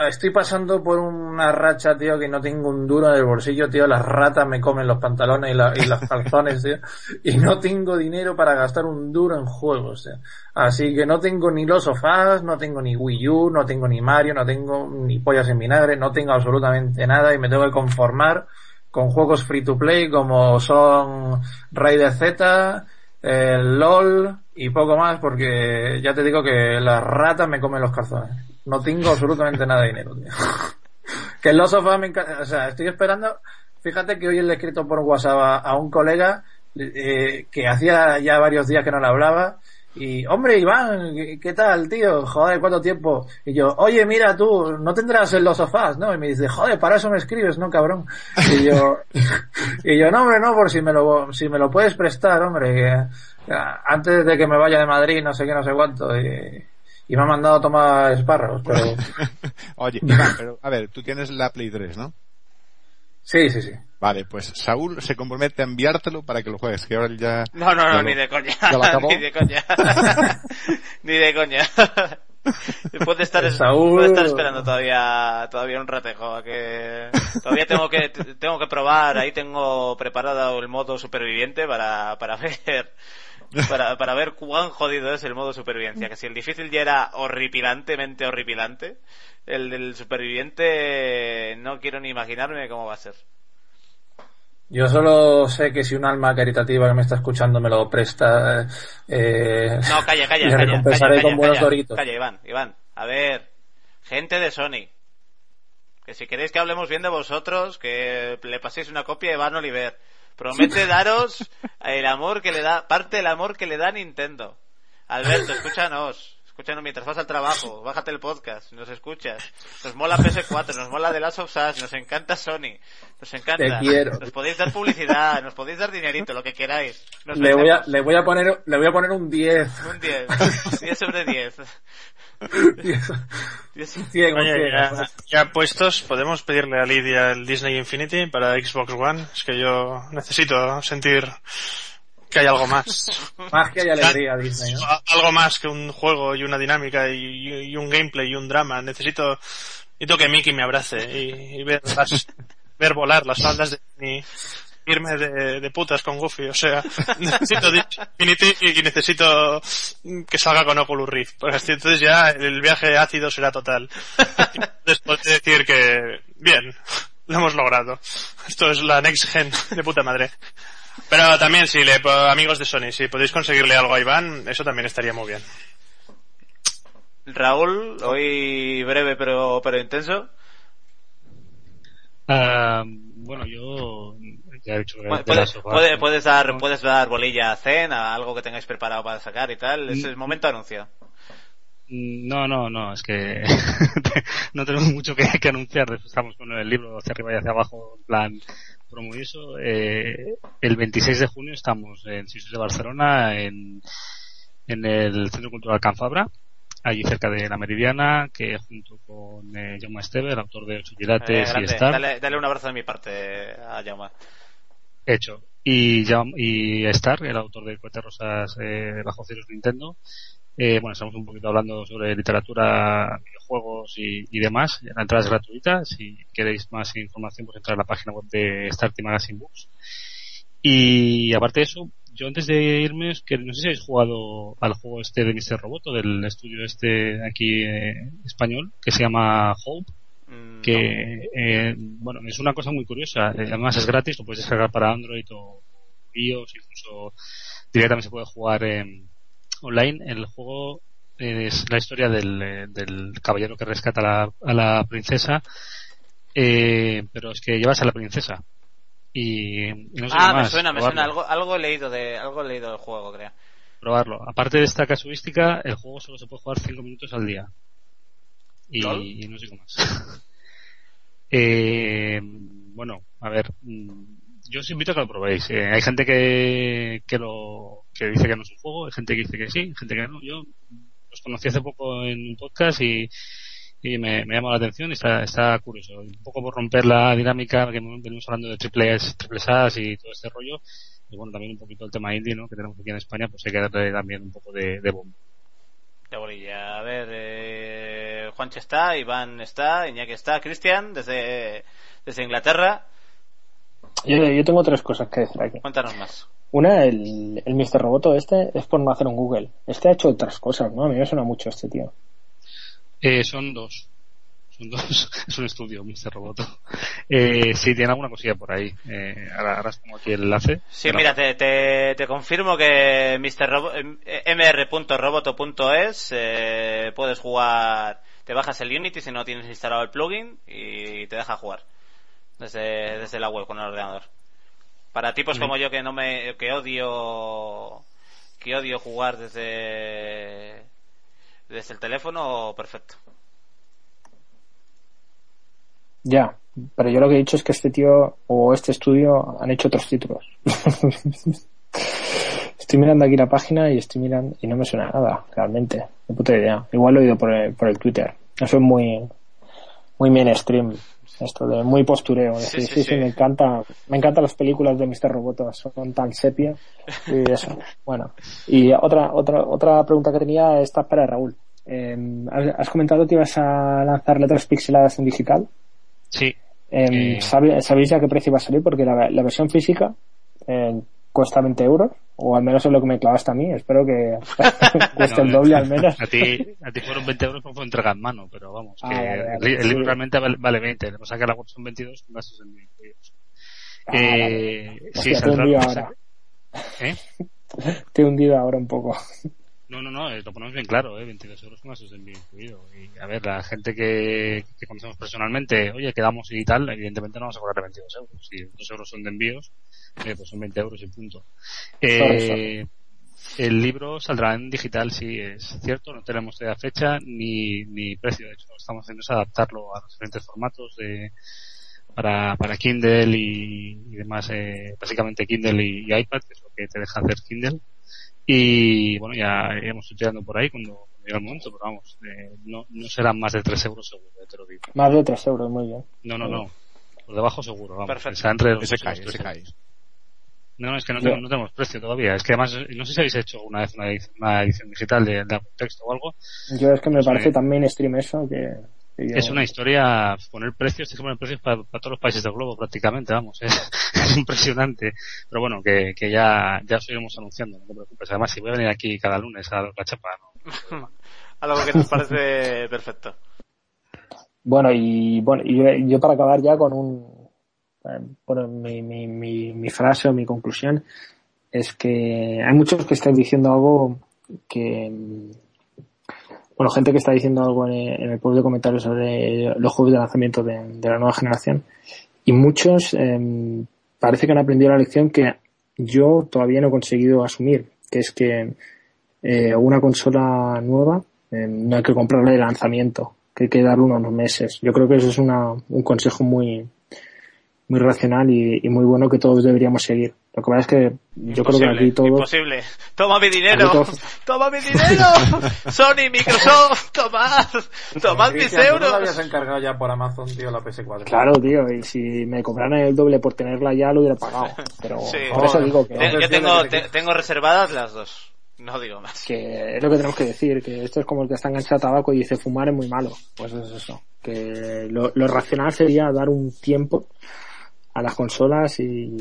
estoy pasando por una racha, tío, que no tengo un duro en el bolsillo, tío. Las ratas me comen los pantalones y, la- y los calzones, tío. Y no tengo dinero para gastar un duro en juegos, tío. Así que no tengo ni los sofás, no tengo ni Wii U, no tengo ni Mario, no tengo ni pollas en vinagre, no tengo absolutamente nada y me tengo que conformar con juegos free to play como son Raider Z, el LOL y poco más porque ya te digo que las ratas me comen los calzones. No tengo absolutamente nada de dinero, tío. *laughs* que el Lost of Us me encanta, o sea, estoy esperando, fíjate que hoy le he escrito por WhatsApp a, un colega eh, que hacía ya varios días que no le hablaba y, hombre, Iván, ¿qué, tal, tío? Joder, ¿cuánto tiempo? Y yo, oye, mira tú, no tendrás el Los sofás, ¿no? Y me dice, joder, para eso me escribes, ¿no, cabrón? Y yo, y yo, no, hombre, no, por si me lo, si me lo puedes prestar, hombre, que, antes de que me vaya de Madrid, no sé qué, no sé cuánto, y, y me ha mandado a tomar espárragos, pero, *laughs* Oye, *laughs* Iván, pero a ver, tú tienes la Play 3, ¿no? sí, sí, sí. Vale, pues Saúl se compromete a enviártelo para que lo juegues, que ahora ya... No, no, no, lo- ni de coña. ¿Ya lo acabó? *laughs* ni de coña. ni de coña. puede estar, Saúl. puede estar esperando todavía, todavía un ratejo a que, todavía tengo que, tengo que probar, ahí tengo preparado el modo superviviente para, para ver, para, para ver cuán jodido es el modo supervivencia. Que si el difícil ya era horripilantemente horripilante, el del superviviente no quiero ni imaginarme cómo va a ser. Yo solo sé que si un alma caritativa que me está escuchando me lo presta, eh, No, calla, calla, *laughs* le calla, recompensaré calla, con buenos calla, doritos. Calla, Iván, Iván. A ver, gente de Sony. Que si queréis que hablemos bien de vosotros, que le paséis una copia a Iván Oliver. Promete daros el amor que le da, parte del amor que le da Nintendo. Alberto, escúchanos. Escúchanos mientras vas al trabajo. Bájate el podcast. Nos escuchas. Nos mola PS4, nos mola The Last of Us, nos encanta Sony. Nos encanta. Te quiero. Nos podéis dar publicidad, nos podéis dar dinerito, lo que queráis. Nos le voy a, le voy a poner, le voy a poner un 10. Un 10. 10 *laughs* sobre 10. 10 100, un Oye, 100. ya, ya puestos, podemos pedirle a Lidia el Disney Infinity para Xbox One. Es que yo necesito sentir que hay algo más. *laughs* Más que hay alegría, Disney, ¿no? Algo más que un juego y una dinámica y, y un gameplay y un drama. Necesito, necesito que Mickey me abrace y, y ver, las- *laughs* ver volar las faldas de Disney. Irme de, de putas con Goofy, o sea, *laughs* necesito Disney Infinity y necesito que salga con Oculus Rift. Porque así entonces ya el viaje ácido será total. Después de decir que, bien, lo hemos logrado. Esto es la next gen de puta madre. Pero también, si le, amigos de Sony, si podéis conseguirle algo a Iván, eso también estaría muy bien. Raúl, hoy breve pero, pero intenso. Ah, bueno, yo ya he dicho que Puede- de las sofás, puede- ¿no? puedes dar puedes dar bolilla a Zen, a algo que tengáis preparado para sacar y tal. Es el momento anuncio. Mm, No, no, no, es que *laughs* no tenemos mucho que, que anunciar. Estamos con el libro hacia arriba y hacia abajo, en plan promo y eso. Eh, el 26 de junio estamos en Sisos de Barcelona, en, en el Centro Cultural Can Fabra, allí cerca de la Meridiana, que junto con eh, Jaume Esteve, el autor de Ocho Eh, Quilates y grande. Star, dale, dale un abrazo de mi parte a Jaume. hecho. Y, y Star, el autor de Cohete Rosas eh, bajo ceros Nintendo. Eh, bueno, estamos un poquito hablando sobre literatura, videojuegos y, y demás. La entrada es gratuita. Si queréis más información, pues entrar a la página web de Starty Magazine Books. Y aparte de eso, yo antes de irme, es que no sé si habéis jugado al juego este de Mr. Roboto, del estudio este aquí eh, español, que se llama Hope Mm, que eh, bueno es una cosa muy curiosa Eh, además es gratis lo puedes descargar para Android o iOS incluso directamente se puede jugar en online el juego es la historia del, eh, del caballero que rescata a la, a la princesa eh, pero es que llevas a la princesa y, no sé ah, me más, suena, me probarlo, suena. Algo, algo he leído de algo leído del juego, creo. probarlo aparte de esta casuística el juego solo se puede jugar 5 minutos al día y, y no sé qué más *laughs* Eh, bueno, a ver, mm, yo os invito a que lo probéis. Eh, hay gente que, que lo que dice que no es un juego, hay gente que dice que sí, hay gente que no. Yo los conocí hace poco en un podcast y, y me, me llamó la atención y está, está curioso. Un poco por romper la dinámica que venimos hablando de triple S, triple SAS y todo este rollo. Y bueno, también un poquito el tema indie, ¿no? Que tenemos aquí en España, pues hay que darle también un poco de, de. De bolilla. A ver, eh, Juanche está, Iván está, Iñaki está, Cristian, desde, desde Inglaterra. Yo, yo tengo tres cosas que decir aquí. Cuéntanos más. Una, el, el Mr. Roboto este es por no hacer un Google. Este ha hecho otras cosas, ¿no? A mí me suena mucho este tío. Eh, son dos. Son dos. *laughs* es un estudio, Mr. Roboto. Eh, sí, tiene alguna cosilla por ahí. Eh, ahora, ahora aquí el enlace. Sí, Pero- mira, te, te, te confirmo que Mr. Robo- eh, mr.roboto.es eh, puedes jugar, te bajas el Unity si no tienes instalado el plugin y te deja jugar desde, desde la web con el ordenador. Para tipos como yo que no me que odio que odio jugar desde desde el teléfono, perfecto. Ya, pero yo lo que he dicho es que este tío o este estudio han hecho otros títulos. *laughs* estoy mirando aquí la página y estoy mirando y no me suena nada, realmente. Ni puta idea. Igual lo he oído por el, por el Twitter. Eso es muy, muy mainstream. Esto de muy postureo. Sí, Decir, sí, sí, sí, sí. me encanta, me encantan las películas de Mr. Roboto, son tan sepia *laughs* y eso. Bueno, y otra, otra, otra pregunta que tenía está para Raúl. Eh, has comentado que ibas a lanzar letras pixeladas en digital. Sí, Eh, Eh. ¿sabe- ¿Sabéis a qué precio va a salir? Porque la, la versión física eh, cuesta 20 euros, o al menos es lo que me clavaste a mí. Espero que *laughs* cueste el No, doble al *laughs* menos. A ti, a ti fueron 20 euros porque fue entrega en mano, pero vamos, Ah, que vale, vale, el, el sí. libro realmente vale, vale 20, le pasa que la web son 22 con gastos en incluidos. Ah, eh, vale. sí, Hostia, te he hundido ahora. ¿Eh? *laughs* Te he hundido ahora un poco. No, no, no, eh, lo ponemos bien claro, ¿eh? 22 euros con gastos de envío incluido. Y a ver, la gente que, que conocemos personalmente, oye, quedamos y tal, evidentemente no vamos a cobrar 22 euros. Si 2 euros son de envíos, eh, pues son 20 euros y punto. Eh, el libro saldrá en digital, sí, es cierto, no tenemos todavía fecha ni, ni precio. De hecho, lo que estamos haciendo es adaptarlo a los diferentes formatos de, para, para Kindle y, y demás, eh, básicamente Kindle y, y iPad, que es lo que te deja hacer Kindle. Y bueno, ya iremos estudiando por ahí cuando, llegue el momento, pero vamos, eh, no, no serán más de 3 euros seguro, eh, te lo digo. Más de 3 euros, muy bien. No, no, no. Por debajo seguro, vamos. Perfecto. Entre los Ese cae, ese cae. No, no, es que no, tenemos, no tenemos precio todavía. Es que además, no sé si habéis hecho una vez una edición, una edición digital de, de algún texto o algo. Yo es que me Sí. parece tan mainstream eso que yo- Es una historia, poner precios, tienes que poner precios para, para todos los países del globo prácticamente, vamos. Es, *laughs* es impresionante. Pero bueno, que, que ya, ya os iremos anunciando, no te preocupes. Además, si voy a venir aquí cada lunes a dar la chapa, ¿no? *laughs* Algo que nos parece perfecto. Bueno, y bueno, y yo, yo para acabar ya con un, eh, bueno, mi, mi, mi, mi frase o mi conclusión es que hay muchos que están diciendo algo que, bueno, gente que está diciendo algo en en el post de comentarios sobre los juegos de lanzamiento de, de la nueva generación y muchos eh, parece que han aprendido la lección que yo todavía no he conseguido asumir, que es que eh, una consola nueva eh, no hay que comprarla de lanzamiento, que hay que darle unos meses. Yo creo que eso es una, un consejo muy muy racional y, y muy bueno que todos deberíamos seguir. Lo que pasa es que yo creo que Imposible, aquí todos imposible. Toma mi dinero. Toma mi dinero. *laughs* Sony, Microsoft, tomad, tomad mis ¿tú no la euros. habías encargado ya por Amazon, tío, la PS4? Claro, tío, y si me cobraran el doble por tenerla ya lo hubiera pagado. Pero Sí. por eso digo que, Te- Yo tengo, te- tengo reservadas las dos. No digo más. que es lo que tenemos que decir, que esto es como el que está enganchado a tabaco y dice fumar es muy malo. Pues es eso. Que lo, lo racional sería dar un tiempo a las consolas y,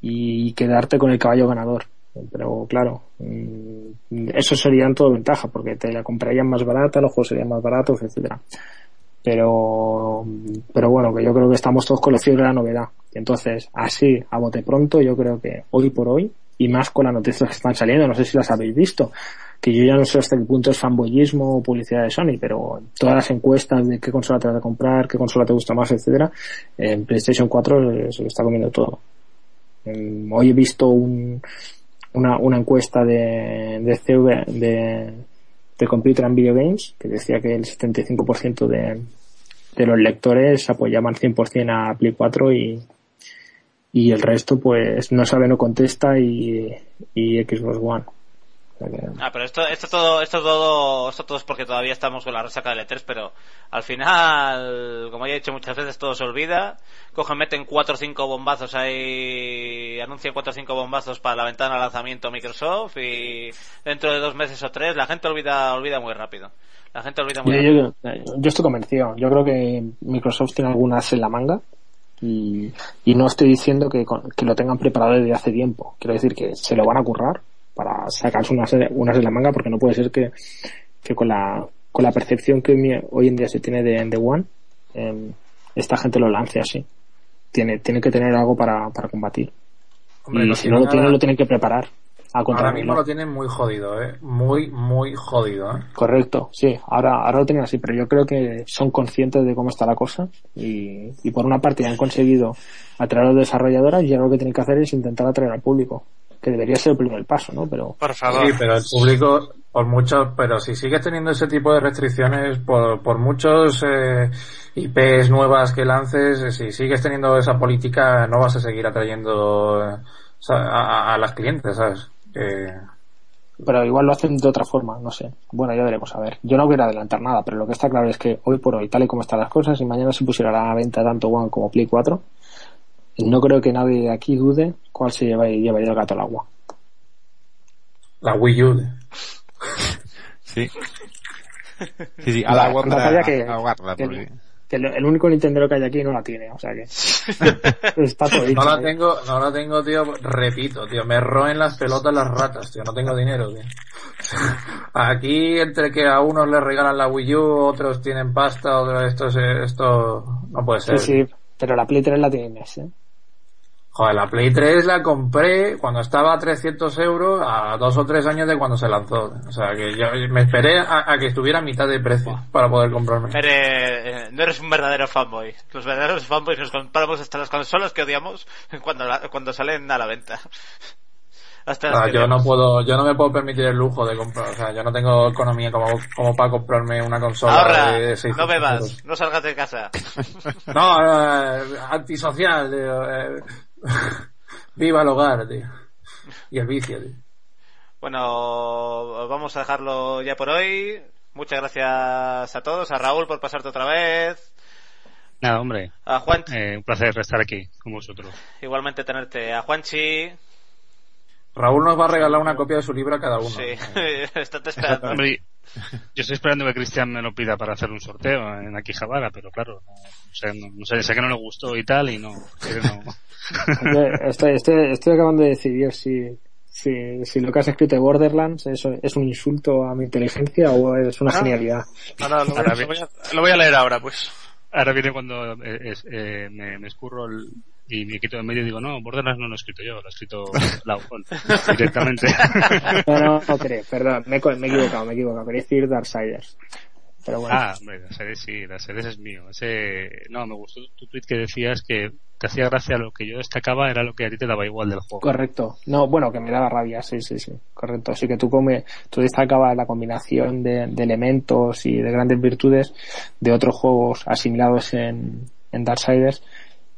y quedarte con el caballo ganador. Pero claro, mm, eso sería en todo ventaja, porque te la comprarían más barata, los juegos serían más baratos, etcétera. Pero, pero bueno, que yo creo que estamos todos con la fiebre de la novedad. Entonces, así, a bote pronto, yo creo que hoy por hoy, y más con las noticias que están saliendo, no sé si las habéis visto, que yo ya no sé hasta qué punto es fanboyismo o publicidad de Sony, pero todas las encuestas de qué consola te vas a comprar, qué consola te gusta más, etcétera, en PlayStation 4 se lo está comiendo todo. Em, Hoy he visto un, una, una encuesta de, de CV, de, de Computer and Video Games, que decía que el 75% de, de los lectores apoyaban 100% a Play 4 y, y el resto pues no sabe, no contesta y, y Xbox One. Ah, pero esto, esto todo, esto todo, esto todo es porque todavía estamos con la resaca del E3, pero al final, como ya he dicho muchas veces, todo se olvida. Cogen, meten cuatro o cinco bombazos ahí, anuncian cuatro o cinco bombazos para la ventana de lanzamiento Microsoft y dentro de dos meses o tres la gente olvida, olvida muy rápido. La gente olvida muy Yo, rápido. yo- yo estoy convencido. Yo creo que Microsoft tiene algunas en la manga y, y no estoy diciendo que, con- que lo tengan preparado desde hace tiempo. Quiero decir que se lo van a currar para sacarse unas, unas en la manga porque no puede ser que, que con la con la percepción que hoy en día se tiene de, de One em, esta gente lo lance así. Tiene, tiene que tener algo para, para combatir. Hombre, y no si no lo tienen, lo tienen que preparar. A Ahora mismo lo tienen muy jodido, ¿eh? Muy, muy jodido, ¿eh? Correcto, sí, ahora, ahora lo tienen así, pero yo creo que son conscientes de cómo está la cosa y, y por una parte han conseguido atraer a los desarrolladores y ahora lo que tienen que hacer es intentar atraer al público, que debería ser el primer paso, ¿no? Pero Por favor. Sí, pero el público, por muchos, pero si sigues teniendo ese tipo de restricciones, por, por muchos eh, IPs nuevas que lances, eh, si sigues teniendo esa política, no vas a seguir atrayendo eh, sa- a, a- a las clientes, ¿sabes? Eh, pero igual lo hacen de otra forma, no sé. Bueno, ya veremos a ver. Yo no quiero adelantar nada, pero lo que está claro es que hoy por hoy, tal y como están las cosas, y mañana se pusiera a la venta tanto One como Play 4, no creo que nadie aquí dude cuál se lleva, llevaría el gato al agua. la Wii U. Sí. Sí, sí, al La- agua la para batalla que- ahogarla. que- porque- Que el, el único Nintendo que hay aquí no la tiene, o sea que está todo dicho. No la ¿eh? tengo, no la tengo, tío, repito, tío, me roen las pelotas las ratas, tío, no tengo dinero, tío. *laughs* Aquí, entre que a unos les regalan la Wii U, otros tienen pasta, otros, esto, se- esto, no puede ser. Sí, sí, pero la Play 3 la tiene Inés, ¿eh? Joder, la Play 3 la compré cuando estaba a 300 euros a dos o tres años de cuando se lanzó. O sea, que yo me esperé a, a que estuviera a mitad de precio para poder comprarme. Eres- eh, no eres un verdadero fanboy. Los verdaderos fanboys nos compramos hasta las consolas que odiamos cuando, la- cuando salen a la venta. *laughs* Hasta las Ah, yo no puedo, yo no me puedo permitir el lujo de comprar, o sea, yo no tengo economía como, como para comprarme una consola de 600 no bebas, euros. no salgas de casa. *laughs* No, eh, antisocial, tío. eh. *laughs* Viva el hogar, tío. Y el vicio, tío. Bueno, vamos a dejarlo ya por hoy. Muchas gracias a todos, a Raúl por pasarte otra vez, Nada, hombre. a Juan, Eh, un placer estar aquí con vosotros. igualmente tenerte, a Juanchi, Raúl nos va a regalar una copia de su libro a cada uno. sí, *laughs* estate esperando. Hombre, yo estoy esperando que Cristian me lo pida para hacer un sorteo en Aquijabara, pero claro, no, no sé, no, no sé, sé que no le gustó y tal, y no, Estoy, estoy, estoy acabando de decidir si, si, si lo que has escrito de Borderlands es, es un insulto a mi inteligencia o es una Ah. genialidad. Ahora lo voy, a, Ahora lo voy a- lo voy a leer ahora, pues. Ahora viene cuando eh, es- eh, me, me escurro el- y me quito de medio y digo, no, Borderlands no lo he escrito yo, lo ha escrito *laughs* Laufón directamente. *laughs* No, no, no creo, perdón, me, me he equivocado, me he equivocado. Quería decir Darksiders. Pero bueno, ah, hombre, serie sí, serie es mío. Ese, no, me gustó tu tweet que decías que te hacía gracia lo que yo destacaba era lo que a ti te daba igual del juego. correcto. No, bueno, que me daba rabia, sí, sí, sí, correcto. Así que tú, come, tú destacabas la combinación de, de elementos y de grandes virtudes de otros juegos asimilados en, en Darksiders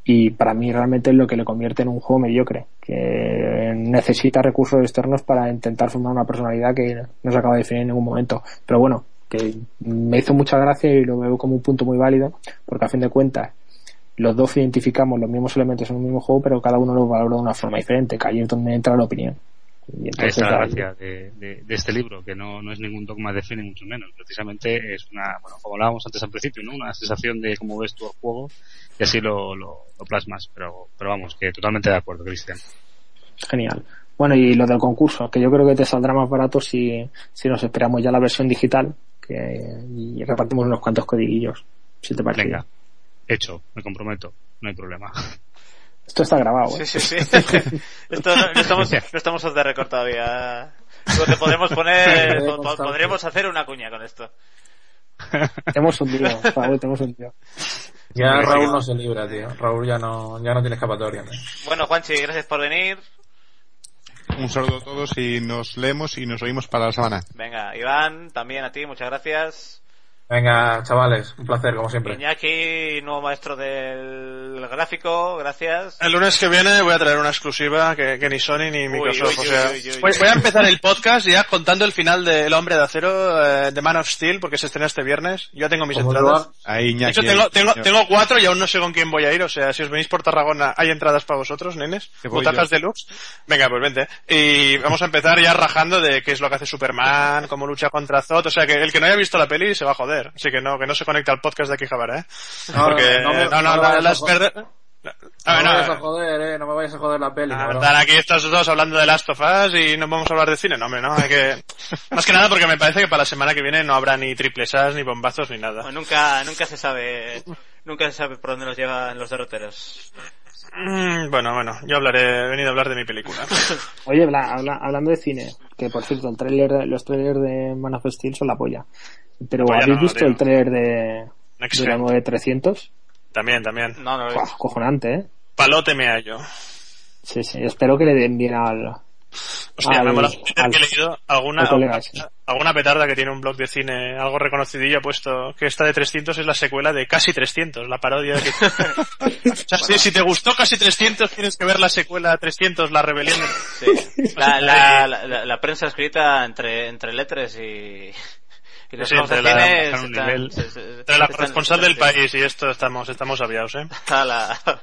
y para mí realmente es lo que le convierte en un juego mediocre, que necesita recursos externos para intentar formar una personalidad que no se acaba de definir en ningún momento. Pero bueno, que me hizo mucha gracia y lo veo como un punto muy válido, porque a fin de cuentas los dos identificamos los mismos elementos en un mismo juego, pero cada uno los valora de una forma diferente, que ahí es donde entra la opinión. Y entonces, está la ahí- gracia de, de- de este libro, que no, no es ningún dogma de fe ni mucho menos. Precisamente es una, bueno, como hablábamos antes al principio, ¿no? Una sensación de cómo ves tú el juego y así lo, lo, lo plasmas. Pero, pero vamos, que totalmente de acuerdo, Cristian. Genial. Bueno, y lo del concurso, que yo creo que te saldrá más barato si, si nos esperamos ya la versión digital que, y repartimos unos cuantos codiguillos, si te parece. Venga, hecho, me comprometo, no hay problema. *laughs* Esto está grabado, ¿eh? Sí, sí, sí. *laughs* Esto no, no estamos, no estamos off the record todavía. Te podremos poner, po- po- podremos hacer una cuña con esto. *laughs* Te hemos hundido, Raúl, te hemos hundido. Ya Raúl no se libra, tío. Raúl ya no, ya no tiene escapatoria. ¿no? Bueno, Juanchi, gracias por venir. Un saludo a todos y nos leemos y nos oímos para la semana. Venga, Iván, también a ti, muchas gracias. Venga, chavales, un placer, como siempre. Iñaki, nuevo maestro del gráfico, gracias. El lunes que viene voy a traer una exclusiva que, que ni Sony ni Microsoft. uy, o sea, uy, uy, uy, voy, uy. voy a empezar el podcast ya contando el final de El Hombre de Acero, eh, de Man of Steel, porque se estrena este viernes. Yo ya tengo mis ¿Cómo te entradas. Ahí, De Iñaki, hecho, tengo, cuatro y aún no sé con quién voy a ir. O sea, si os venís por Tarragona, hay entradas para vosotros, nenes. Yo. deluxe. Venga, pues vente. Y vamos a empezar ya rajando de qué es lo que hace Superman, cómo lucha contra Zod. O sea, que el que no haya visto la peli se va a joder. Así que no, que no se conecte al podcast de aquí, Jabara, ¿eh? No, Porque, no me- no, no, me las joder. perder- No A ver, me no, vayas a joder, eh, no me vayas a joder la peli. Ah, están aquí estos dos hablando de Last of Us y no vamos a hablar de cine, no, hombre, no, hay que... Más que nada porque me parece que para la semana que viene no habrá ni triples as, ni bombazos, ni nada. Bueno, nunca, nunca se sabe, nunca se sabe por dónde nos llevan los derroteros. Mm, bueno, bueno, yo hablaré, he venido a hablar de mi película. *laughs* Oye, Bla, habla- hablando de cine, que por cierto, el tráiler, los trailers de Man of Steel son la polla. Pero La polla ¿habéis no, visto tío. el trailer de, Next de la Gen. 9300? También, también. No, no visto. cojonante, ¿eh? Palote me hallo. Sí, sí, espero que le den bien al... Hostia, me al- mola al- que he leído alguna, alguna, alguna petarda que tiene un blog de cine algo reconocidillo ha puesto que esta de 300 es la secuela de Casi 300, la parodia de... *laughs* o sea, si, si te gustó Casi 300 tienes que ver la secuela 300, La Rebelión. Sí. La, la, la, la prensa escrita entre, entre letras y, y los Sí, entre la- están- nivel. se- se- Entre la corresponsal del país y esto estamos, estamos aviados, ¿eh? *laughs*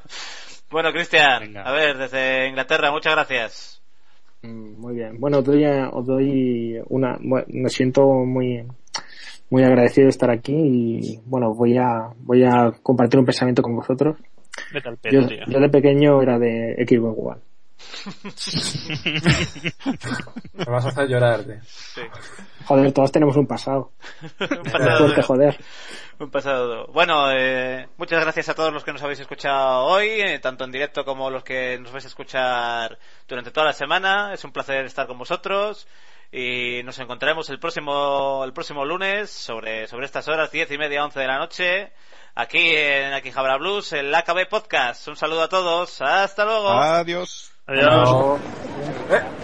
Bueno, Cristian, a ver, desde Inglaterra, muchas gracias. Mm, Muy bien. Bueno, os doy, os doy una, bueno, me siento muy, muy agradecido de estar aquí y bueno, voy a, voy a compartir un pensamiento con vosotros. Vete al pedo, Yo, tío. yo de pequeño era de Xbox One. Me vas a hacer llorar, tío. Sí. Joder, todos tenemos un pasado. Un pasado fuerte, duro. joder. Un pasado. Bueno, eh, muchas gracias a todos los que nos habéis escuchado hoy, eh, tanto en directo como los que nos vais a escuchar durante toda la semana. Es un placer estar con vosotros y nos encontraremos el próximo el próximo lunes sobre sobre estas horas diez y media once de la noche aquí en Aquijabra Blues el AKB Podcast. Un saludo a todos. Hasta luego. Adiós. Adiós. Eh.